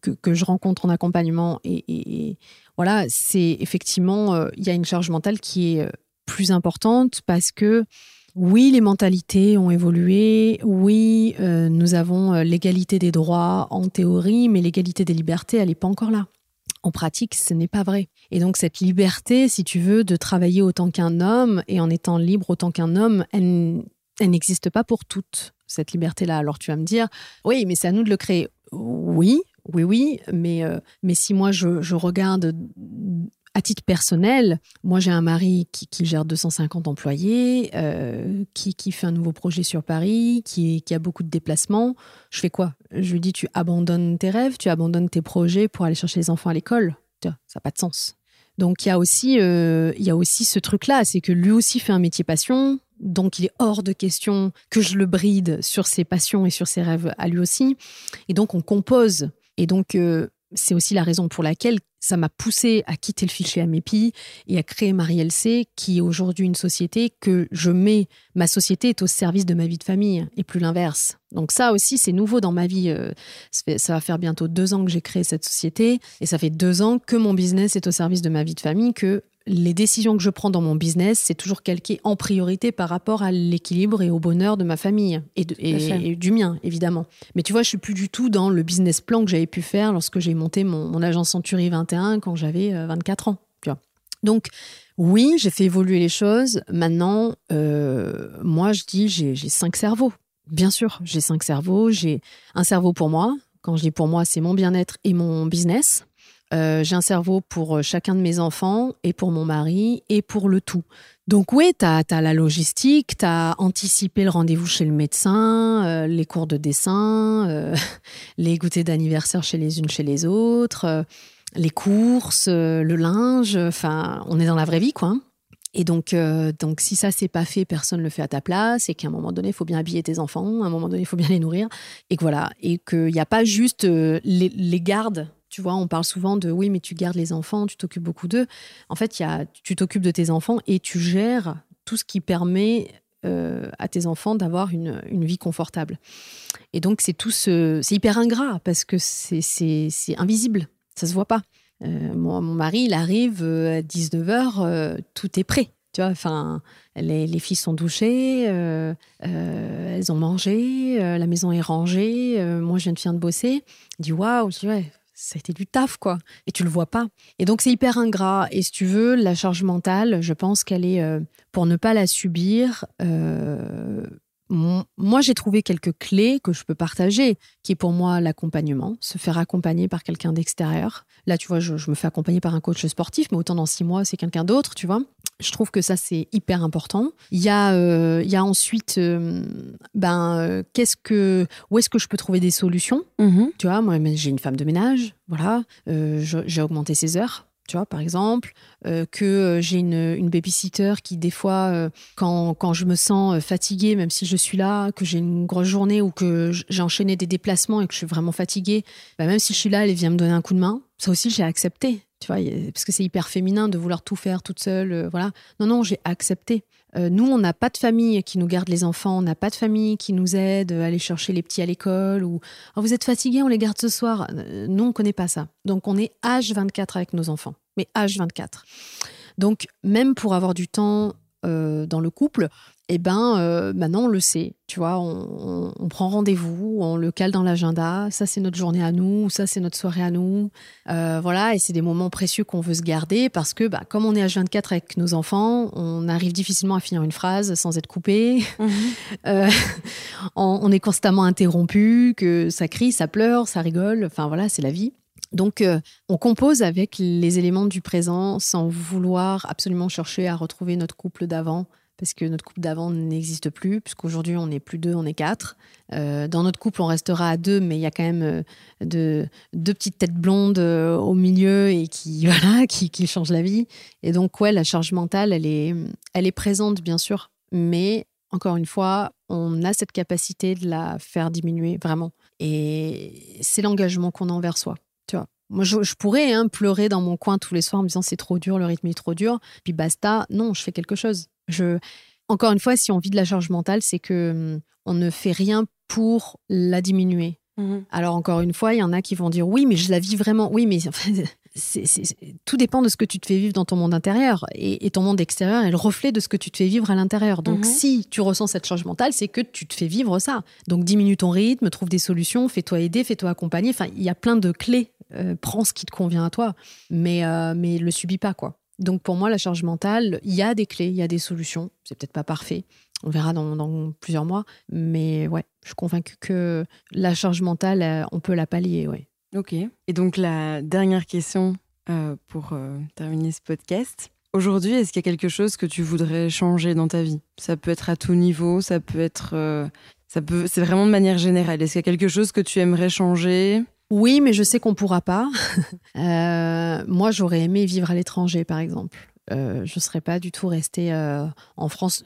que, que je rencontre en accompagnement et, voilà, c'est effectivement, euh, il y a une charge mentale qui est plus importante parce que oui, les mentalités ont évolué, oui, nous avons l'égalité des droits en théorie, mais l'égalité des libertés, elle n'est pas encore là. En pratique, ce n'est pas vrai. Et donc cette liberté, si tu veux, de travailler autant qu'un homme et en étant libre autant qu'un homme, elle, n'existe pas pour toutes, cette liberté-là. Alors tu vas me dire, oui, mais c'est à nous de le créer. Oui, oui, oui, mais, euh, mais si moi je regarde à titre personnel, moi j'ai un mari qui, qui gère 250 employés, euh, qui, qui fait un nouveau projet sur Paris, qui, qui a beaucoup de déplacements. Je fais quoi? Je lui dis tu abandonnes tes rêves, tu abandonnes tes projets pour aller chercher les enfants à l'école. Ça n'a pas de sens. Donc il y a aussi, euh, il y a aussi ce truc-là, c'est que lui aussi fait un métier passion. Donc, il est hors de question que je le bride sur ses passions et sur ses rêves à lui aussi. Et donc, on compose. Et donc, euh, c'est aussi la raison pour laquelle ça m'a poussé à quitter le fichier Amépi et à créer Marie LC, qui est aujourd'hui une société que je mets, ma société est au service de ma vie de famille et plus l'inverse. Donc ça aussi, c'est nouveau dans ma vie. Euh, ça va faire bientôt deux ans que j'ai créé cette société et ça fait deux ans que mon business est au service de ma vie de famille, que les décisions que je prends dans mon business, c'est toujours calqué en priorité par rapport à l'équilibre et au bonheur de ma famille et, du mien, évidemment. Mais tu vois, je suis plus du tout dans le business plan que j'avais pu faire lorsque j'ai monté mon, agence Century 21 quand j'avais 24 euh, ans. Tu vois. Donc, oui, j'ai fait évoluer les choses. Maintenant, euh, moi, je dis, j'ai cinq cerveaux. Bien sûr, j'ai cinq cerveaux. J'ai un cerveau pour moi. Quand je dis pour moi, c'est mon bien-être et mon business. Euh, j'ai un cerveau pour euh, chacun de mes enfants et pour mon mari et pour le tout. Donc oui, tu as, la logistique, tu as anticipé le rendez-vous chez le médecin, euh, les cours de dessin, les goûters d'anniversaire chez les unes chez les autres, les courses, le linge, enfin, on est dans la vraie vie, quoi. Hein. Et donc, donc si ça c'est pas fait, personne ne le fait à ta place, et qu'à un moment donné, il faut bien habiller tes enfants, à un moment donné, il faut bien les nourrir, et que voilà, et qu'il n'y a pas juste les, les gardes tu vois, on parle souvent de oui, mais tu gardes les enfants, tu t'occupes beaucoup d'eux. En fait, y a, tu t'occupes de tes enfants et tu gères tout ce qui permet euh, à tes enfants d'avoir une, vie confortable. Et donc, c'est tout ce, c'est hyper ingrat parce que c'est, invisible, ça se voit pas. Euh, mon mari, il arrive euh, à 19h, tout est prêt. Tu vois, enfin, les, les filles sont douchées, elles ont mangé, la maison est rangée, moi je viens de finir de bosser. Waouh, je dis ouais, ça a été du taf, quoi. Et tu le vois pas. Et donc, c'est hyper ingrat. Et si tu veux, la charge mentale, je pense qu'elle est, euh, pour ne pas la subir, euh, moi, j'ai trouvé quelques clés que je peux partager, qui est pour moi l'accompagnement, se faire accompagner par quelqu'un d'extérieur. Là, tu vois, je, me fais accompagner par un coach sportif, mais autant dans six mois, c'est quelqu'un d'autre, tu vois. Je trouve que ça, c'est hyper important. Il y a, euh, il y a ensuite, euh, ben, euh, qu'est-ce que, où est-ce que je peux trouver des solutions mm-hmm. Tu vois, moi, j'ai une femme de ménage, voilà, j'ai augmenté ses heures tu vois, par exemple, euh, que euh, j'ai une, une babysitter qui, des fois, euh, quand, quand, je me sens fatiguée, même si je suis là, que j'ai une grosse journée ou que j'ai enchaîné des déplacements et que je suis vraiment fatiguée, bah, même si je suis là, elle vient me donner un coup de main. Ça aussi, j'ai accepté, parce que c'est hyper féminin de vouloir tout faire toute seule, voilà. Non, non, j'ai accepté. nous, on n'a pas de famille qui nous garde les enfants, on n'a pas de famille qui nous aide à aller chercher les petits à l'école ou oh, vous êtes fatigué, on les garde ce soir. Nous, on connaît pas ça. Donc, on est H24 avec nos enfants mais H24. Donc, même pour avoir du temps euh, dans le couple, eh ben, euh, maintenant on le sait, tu vois, on, prend rendez-vous, on le cale dans l'agenda, ça c'est notre journée à nous, ça c'est notre soirée à nous, euh, voilà, et c'est des moments précieux qu'on veut se garder parce que, bah, comme on est H24 avec nos enfants, on arrive difficilement à finir une phrase sans être coupé, mhm. on, on, est constamment interrompu, que ça crie, ça pleure, ça rigole, enfin voilà, c'est la vie. Donc, euh, on compose avec les éléments du présent sans vouloir absolument chercher à retrouver notre couple d'avant, parce que notre couple d'avant n'existe plus, puisqu'aujourd'hui, on n'est plus deux, on est quatre. Euh, dans notre couple, on restera à deux, mais il y a quand même euh, deux petites têtes blondes au milieu et qui, voilà, qui, changent la vie. Et donc, ouais, la charge mentale, elle est, elle est présente, bien sûr, mais encore une fois, on a cette capacité de la faire diminuer, vraiment. Et c'est l'engagement qu'on a envers soi. Moi, je, pourrais hein, pleurer dans mon coin tous les soirs en me disant c'est trop dur, le rythme est trop dur. Puis basta. Non, je fais quelque chose. Je... Encore une fois, si on vit de la charge mentale, c'est que hum, on ne fait rien pour la diminuer. Mhm. Alors encore une fois, il y en a qui vont dire oui, mais je la vis vraiment. Oui, mais tout dépend de ce que tu te fais vivre dans ton monde intérieur. Et, ton monde extérieur est le reflet de ce que tu te fais vivre à l'intérieur. Donc mhm. si tu ressens cette charge mentale, c'est que tu te fais vivre ça. Donc diminue ton rythme, trouve des solutions, fais-toi aider, fais-toi accompagner. Enfin, il y a plein de clés euh, prends ce qui te convient à toi, mais, euh, mais le subis pas, quoi. Donc pour moi, la charge mentale, il y a des clés, il y a des solutions. C'est peut-être pas parfait. On verra dans, plusieurs mois. Mais ouais, je suis convaincue que la charge mentale, euh, on peut la pallier, ouais. Ok. Et donc la dernière question pour terminer ce podcast. Aujourd'hui, est-ce qu'il y a quelque chose que tu voudrais changer dans ta vie? Ça peut être à tout niveau, ça peut être... ça peut, c'est vraiment de manière générale. Est-ce qu'il y a quelque chose que tu aimerais changer? Oui, mais je sais qu'on pourra pas. Euh, moi, j'aurais aimé vivre à l'étranger, par exemple. Euh, je ne serais pas du tout restée euh, en France.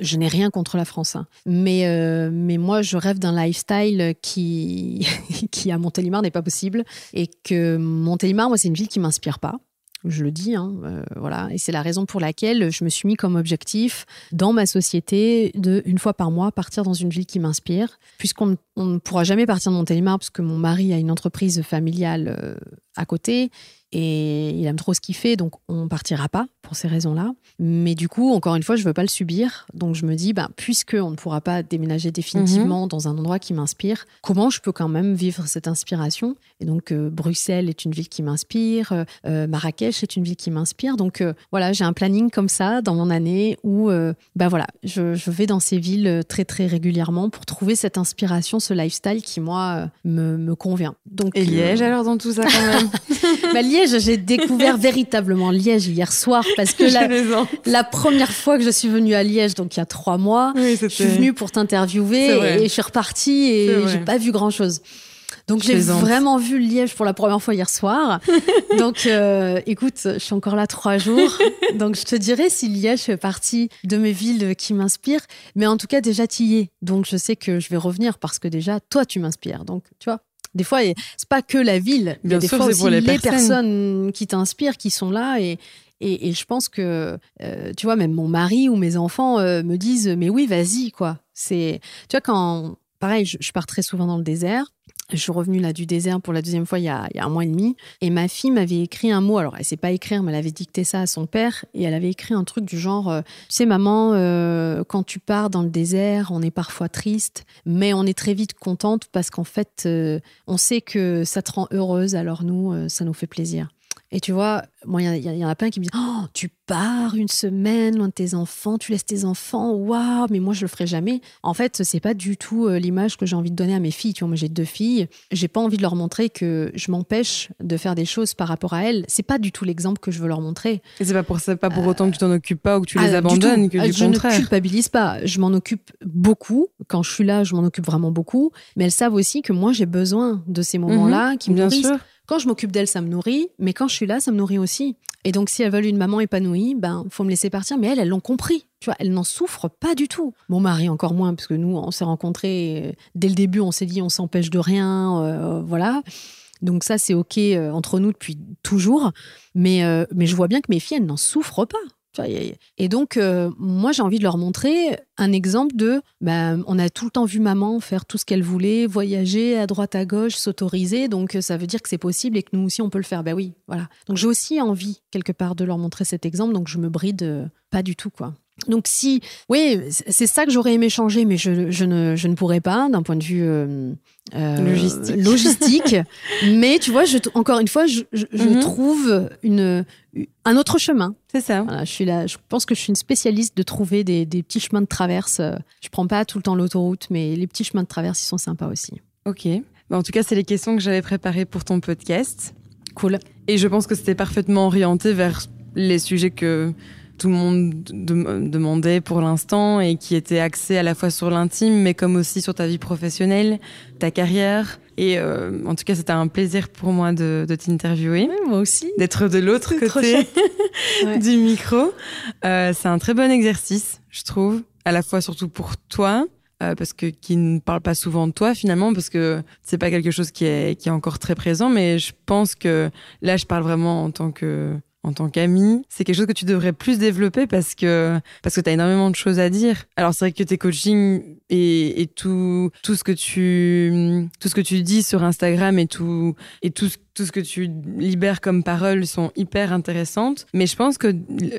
Je n'ai rien contre la France, hein. mais, mais moi, je rêve d'un lifestyle qui, qui à Montélimar n'est pas possible et que Montélimar, moi, c'est une ville qui m'inspire pas je le dis, hein, voilà. Et c'est la raison pour laquelle je me suis mis comme objectif dans ma société de une fois par mois partir dans une ville qui m'inspire, puisqu'on ne pourra jamais partir de Montélimar parce que mon mari a une entreprise familiale à côté et il aime trop ce qu'il fait, donc on partira pas pour ces raisons-là. Mais du coup, encore une fois, je veux pas le subir, donc je me dis, ben, puisque on ne pourra pas déménager définitivement mhm. dans un endroit qui m'inspire, comment je peux quand même vivre cette inspiration? Et donc euh, Bruxelles est une ville qui m'inspire, euh, euh, Marrakech est une ville qui m'inspire, donc voilà, j'ai un planning comme ça dans mon année où, ben voilà, je, je, vais dans ces villes très très régulièrement pour trouver cette inspiration, ce lifestyle qui moi me, me convient. Donc et Liège alors dans tout ça quand même? Bah, Liège, j'ai découvert véritablement Liège hier soir parce que la, la, première fois que je suis venue à Liège, donc il y a trois mois, je suis venue pour t'interviewer et je suis repartie et j'ai pas vu grand chose. Donc j'ai vraiment vu Liège pour la première fois hier soir. Donc euh, écoute, je suis encore là trois jours. Donc je te dirais si Liège fait partie de mes villes qui m'inspirent. Mais en tout cas déjà tu y es. Donc je sais que je vais revenir parce que déjà toi tu m'inspires. Donc tu vois, des fois, c'est pas que la ville. Il y a des fois aussi les, personnes. qui t'inspirent, qui sont là. Et, et, je pense que, euh, tu vois, même mon mari ou mes enfants euh, me disent, mais oui, vas-y, quoi. C'est, tu vois, quand, pareil, je, pars très souvent dans le désert. Je suis revenue là du désert pour la deuxième fois il y a, un mois et demi. Et ma fille m'avait écrit un mot. Alors, elle sait pas écrire, mais elle avait dicté ça à son père. Et elle avait écrit un truc du genre euh, Tu sais, maman, euh, quand tu pars dans le désert, on est parfois triste, mais on est très vite contente parce qu'en fait, euh, on sait que ça te rend heureuse. Alors, nous, ça nous fait plaisir. Et tu vois, moi, il y, en a plein qui me disent oh, Tu pars une semaine loin de tes enfants, tu laisses tes enfants, waouh, mais moi, je le ferai jamais. En fait, c'est pas du tout euh, l'image que j'ai envie de donner à mes filles. Tu vois, moi, j'ai deux filles. J'ai pas envie de leur montrer que je m'empêche de faire des choses par rapport à elles. C'est pas du tout l'exemple que je veux leur montrer. Et c'est pas pour, ça, pas pour euh, autant que tu t'en occupes pas ou que tu les ah, abandonnes, que du je contraire. Je ne culpabilise pas. Je m'en occupe beaucoup. Quand je suis là, je m'en occupe vraiment beaucoup. Mais elles savent aussi que moi, j'ai besoin de ces moments-là mhm, qui me Bien sûr quand je m'occupe d'elle, ça me nourrit, mais quand je suis là, ça me nourrit aussi. Et donc, si elles veulent une maman épanouie, ben, faut me laisser partir. Mais elles, elles l'ont compris. Tu vois, elles n'en souffrent pas du tout. Mon mari encore moins, parce que nous, on s'est rencontrés euh, dès le début, on s'est dit, on s'empêche de rien, euh, voilà. Donc ça, c'est ok euh, entre nous depuis toujours. Mais, mais je vois bien que mes filles, elles n'en souffrent pas. Et donc, euh, moi, j'ai envie de leur montrer un exemple de, ben, on a tout le temps vu maman faire tout ce qu'elle voulait, voyager à droite à gauche, s'autoriser. Donc, euh, ça veut dire que c'est possible et que nous aussi, on peut le faire. Ben oui, voilà. Donc, j'ai aussi envie, quelque part, de leur montrer cet exemple. Donc, je me bride euh, pas du tout, quoi. Donc si, oui, c'est ça que j'aurais aimé changer, mais je, ne, je ne pourrais pas d'un point de vue logistique. logistique. mais tu vois, je, encore une fois, je, mhm. trouve une, un autre chemin. C'est ça. je suis là. Je pense que je suis une spécialiste de trouver des, des petits chemins de traverse. Je prends pas tout le temps l'autoroute, mais les petits chemins de traverse, ils sont sympas aussi. Ok. Bah, en tout cas, c'est les questions que j'avais préparées pour ton podcast. Cool. Et je pense que c'était parfaitement orienté vers les sujets que tout le monde demandait pour l'instant et qui était axé à la fois sur l'intime, mais comme aussi sur ta vie professionnelle, ta carrière. Et euh, en tout cas, c'était un plaisir pour moi de, t'interviewer. moi aussi. D'être de l'autre côté du micro. Euh, c'est un très bon exercice, je trouve, à la fois surtout pour toi. Euh, parce que qui ne parle pas souvent de toi finalement parce que c'est pas quelque chose qui est qui est encore très présent mais je pense que là je parle vraiment en tant que en tant qu'ami, c'est quelque chose que tu devrais plus développer parce que parce que tu as énormément de choses à dire. Alors c'est vrai que tes coachings et, et, tout tout ce que tu tout ce que tu dis sur Instagram et tout et tout ce que tu libères comme parole sont hyper intéressantes. Mais je pense que,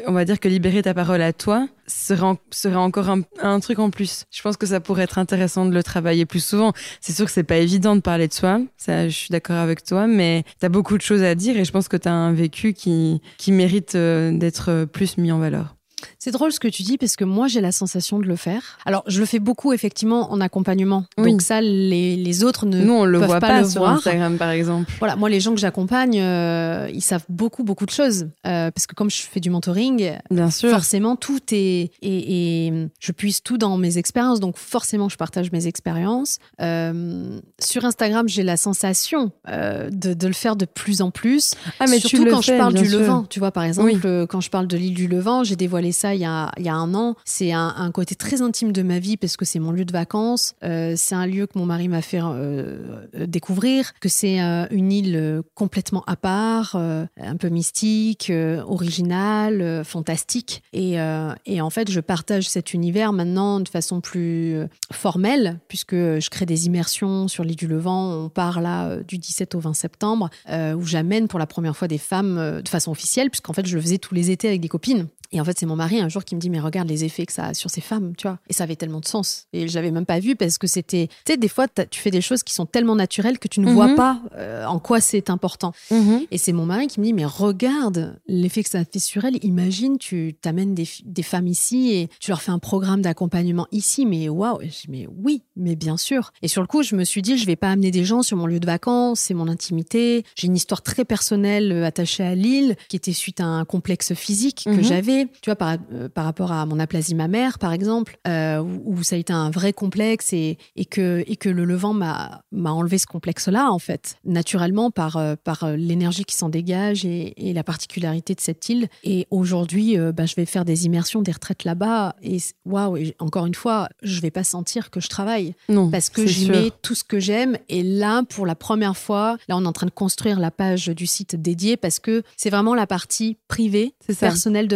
on va dire que libérer ta parole à toi serait, encore un, truc en plus. Je pense que ça pourrait être intéressant de le travailler plus souvent. C'est sûr que c'est pas évident de parler de soi. Ça, je suis d'accord avec toi, mais tu as beaucoup de choses à dire et je pense que tu as un vécu qui, qui mérite euh, d'être plus mis en valeur. C'est drôle ce que tu dis parce que moi j'ai la sensation de le faire. Alors je le fais beaucoup effectivement en accompagnement. Oui. Donc ça les, les autres ne Nous, on le peuvent voit pas, pas, le sur voir. Instagram, par exemple. Voilà, moi les gens que j'accompagne, euh, ils savent beaucoup beaucoup de choses Euh, parce que comme je fais du mentoring, Bien sûr. forcément tout est et, et je puise tout dans mes expériences. Donc forcément je partage mes expériences. Euh, sur Instagram j'ai la sensation de, de le faire de plus en plus. Ah, mais tu Surtout le quand fais, je parle du sûr. Levant, tu vois, par exemple, Oui. quand je parle de l'île du Levant, j'ai dévoilé ça il y a, un an. C'est un, côté très intime de ma vie parce que c'est mon lieu de vacances. Euh, c'est un lieu que mon mari m'a fait euh, découvrir, que c'est euh, une île complètement à part, un peu mystique, originale, fantastique. Et, et en fait, je partage cet univers maintenant de façon plus formelle, puisque je crée des immersions sur l'île du Levant. On part là du 17 au 20 septembre, où j'amène pour la première fois des femmes de façon officielle, puisqu'en fait, je le faisais tous les étés avec des copines. Et en fait, c'est mon mari un jour qui me dit, mais regarde les effets que ça a sur ces femmes, tu vois. Et ça avait tellement de sens. Et j'avais même pas vu parce que c'était, tu sais, des fois, tu fais des choses qui sont tellement naturelles que tu ne vois Mhm. pas euh, en quoi c'est important. Mhm. Et c'est mon mari qui me dit, mais regarde l'effet que ça fait sur elles. Imagine, tu t'amènes des, femmes ici et tu leur fais un programme d'accompagnement ici. Mais waouh, je mais oui, mais bien sûr. Et sur le coup, je me suis dit, je vais pas amener des gens sur mon lieu de vacances, c'est mon intimité. J'ai une histoire très personnelle euh, attachée à Lille, qui était suite à un complexe physique que Mhm. j'avais, tu vois, par, euh, par rapport à mon aplasie mammaire, par exemple, euh, où, où ça a été un vrai complexe et, et, que, et que le Levant m'a enlevé ce complexe-là, en fait, naturellement, par, euh, par l'énergie qui s'en dégage et, et la particularité de cette île. Et aujourd'hui, bah, je vais faire des immersions, des retraites là-bas. Et waouh, encore une fois, je vais pas sentir que je travaille Non. parce que j'y mets tout ce que j'aime. Et là, pour la première fois, là, on est en train de construire la page du site dédié parce que c'est vraiment la partie privée, personnelle de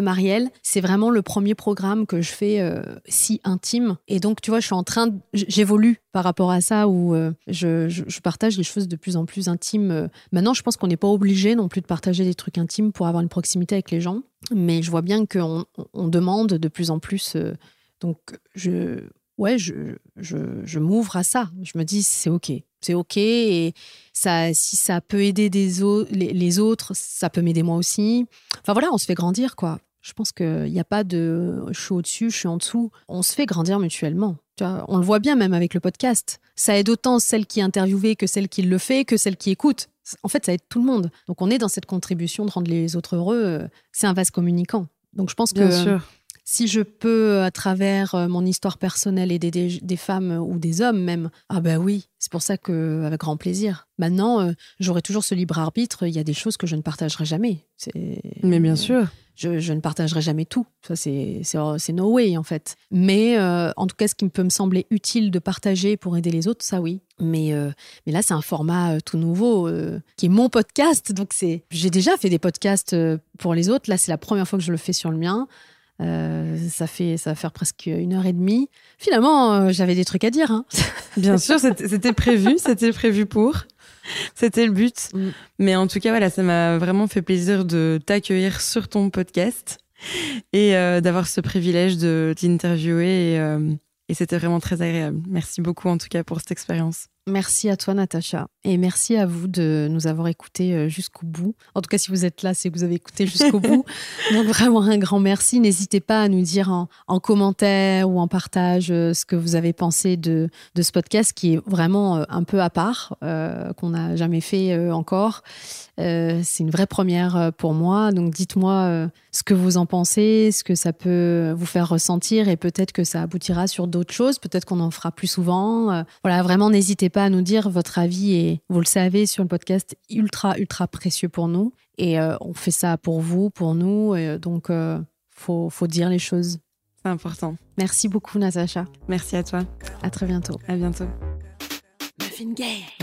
C'est vraiment le premier programme que je fais euh, si intime. Et donc, tu vois, je suis en train, de- j'évolue par rapport à ça où euh, je, partage des choses de plus en plus intimes. Maintenant, je pense qu'on n'est pas obligé non plus de partager des trucs intimes pour avoir une proximité avec les gens. Mais je vois bien qu'on on- demande de plus en plus. euh, donc, je, ouais, je, m'ouvre à ça. Je me dis, c'est OK. C'est OK. Et si ça peut aider les, les autres, ça peut m'aider moi aussi. Enfin voilà, on se fait grandir, quoi. Je pense qu'il n'y a pas de je suis au-dessus, je suis en dessous. On se fait grandir mutuellement. Tu vois, on le voit bien même avec le podcast. Ça aide autant celle qui est interviewée que celle qui le fait, que celle qui écoute. En fait, ça aide tout le monde. Donc on est dans cette contribution de rendre les autres heureux. euh, C'est un vase communicant. Donc je pense que Bien sûr. si je peux, à travers euh, mon histoire personnelle, aider des, des femmes ou des hommes même, ah ben oui, c'est pour ça que, avec grand plaisir. Maintenant, euh, j'aurai toujours ce libre arbitre. Il y a des choses que je ne partagerai jamais. Mais bien sûr. Je, je ne partagerai jamais tout. Ça, c'est no way, en fait. Mais euh, en tout cas, ce qui peut me sembler utile de partager pour aider les autres, ça oui. Mais, euh, mais là, c'est un format euh, tout nouveau qui est mon podcast. Donc, c'est j'ai déjà fait des podcasts pour les autres. Là, c'est la première fois que je le fais sur le mien. Ça, fait, ça va faire presque une heure et demie. Finalement, j'avais des trucs à dire. hein. Bien sûr, c'était prévu, c'était prévu pour. C'était le but. Mm. Mais en tout cas, voilà, ça m'a vraiment fait plaisir de t'accueillir sur ton podcast et euh, d'avoir ce privilège de t'interviewer. Et, euh, et c'était vraiment très agréable. Merci beaucoup en tout cas pour cette expérience. Merci à toi, Natacha. Et merci à vous de nous avoir écoutés euh, jusqu'au bout. En tout cas, si vous êtes là, c'est que vous avez écouté jusqu'au bout. Donc, vraiment un grand merci. N'hésitez pas à nous dire en, en commentaire ou en partage euh, ce que vous avez pensé de, de ce podcast qui est vraiment euh, un peu à part, euh, qu'on n'a jamais fait euh, encore. Euh, c'est une vraie première pour moi. Donc, dites-moi ce que vous en pensez, ce que ça peut vous faire ressentir et peut-être que ça aboutira sur d'autres choses. Peut-être qu'on en fera plus souvent. Voilà, vraiment, n'hésitez pas à nous dire votre avis et vous le savez sur le podcast, ultra, ultra précieux pour nous. Et euh, on fait ça pour vous, pour nous. Et, euh, donc, euh, faut, faut dire les choses. C'est important. Merci beaucoup, Natacha. Merci à toi. À très bientôt. À bientôt.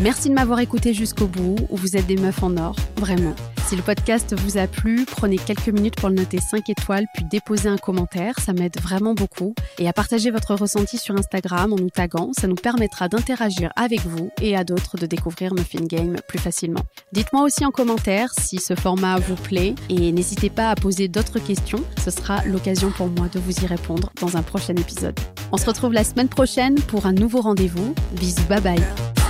Merci de m'avoir écouté jusqu'au bout, où vous êtes des meufs en or, vraiment. Si le podcast vous a plu, prenez quelques minutes pour le noter 5 étoiles, puis déposer un commentaire, ça m'aide vraiment beaucoup. Et à partager votre ressenti sur Instagram en nous taguant, ça nous permettra d'interagir avec vous et à d'autres de découvrir Muffin Game plus facilement. Dites-moi aussi en commentaire si ce format vous plaît et n'hésitez pas à poser d'autres questions, ce sera l'occasion pour moi de vous y répondre dans un prochain épisode. On se retrouve la semaine prochaine pour un nouveau rendez-vous. Bisous, bye bye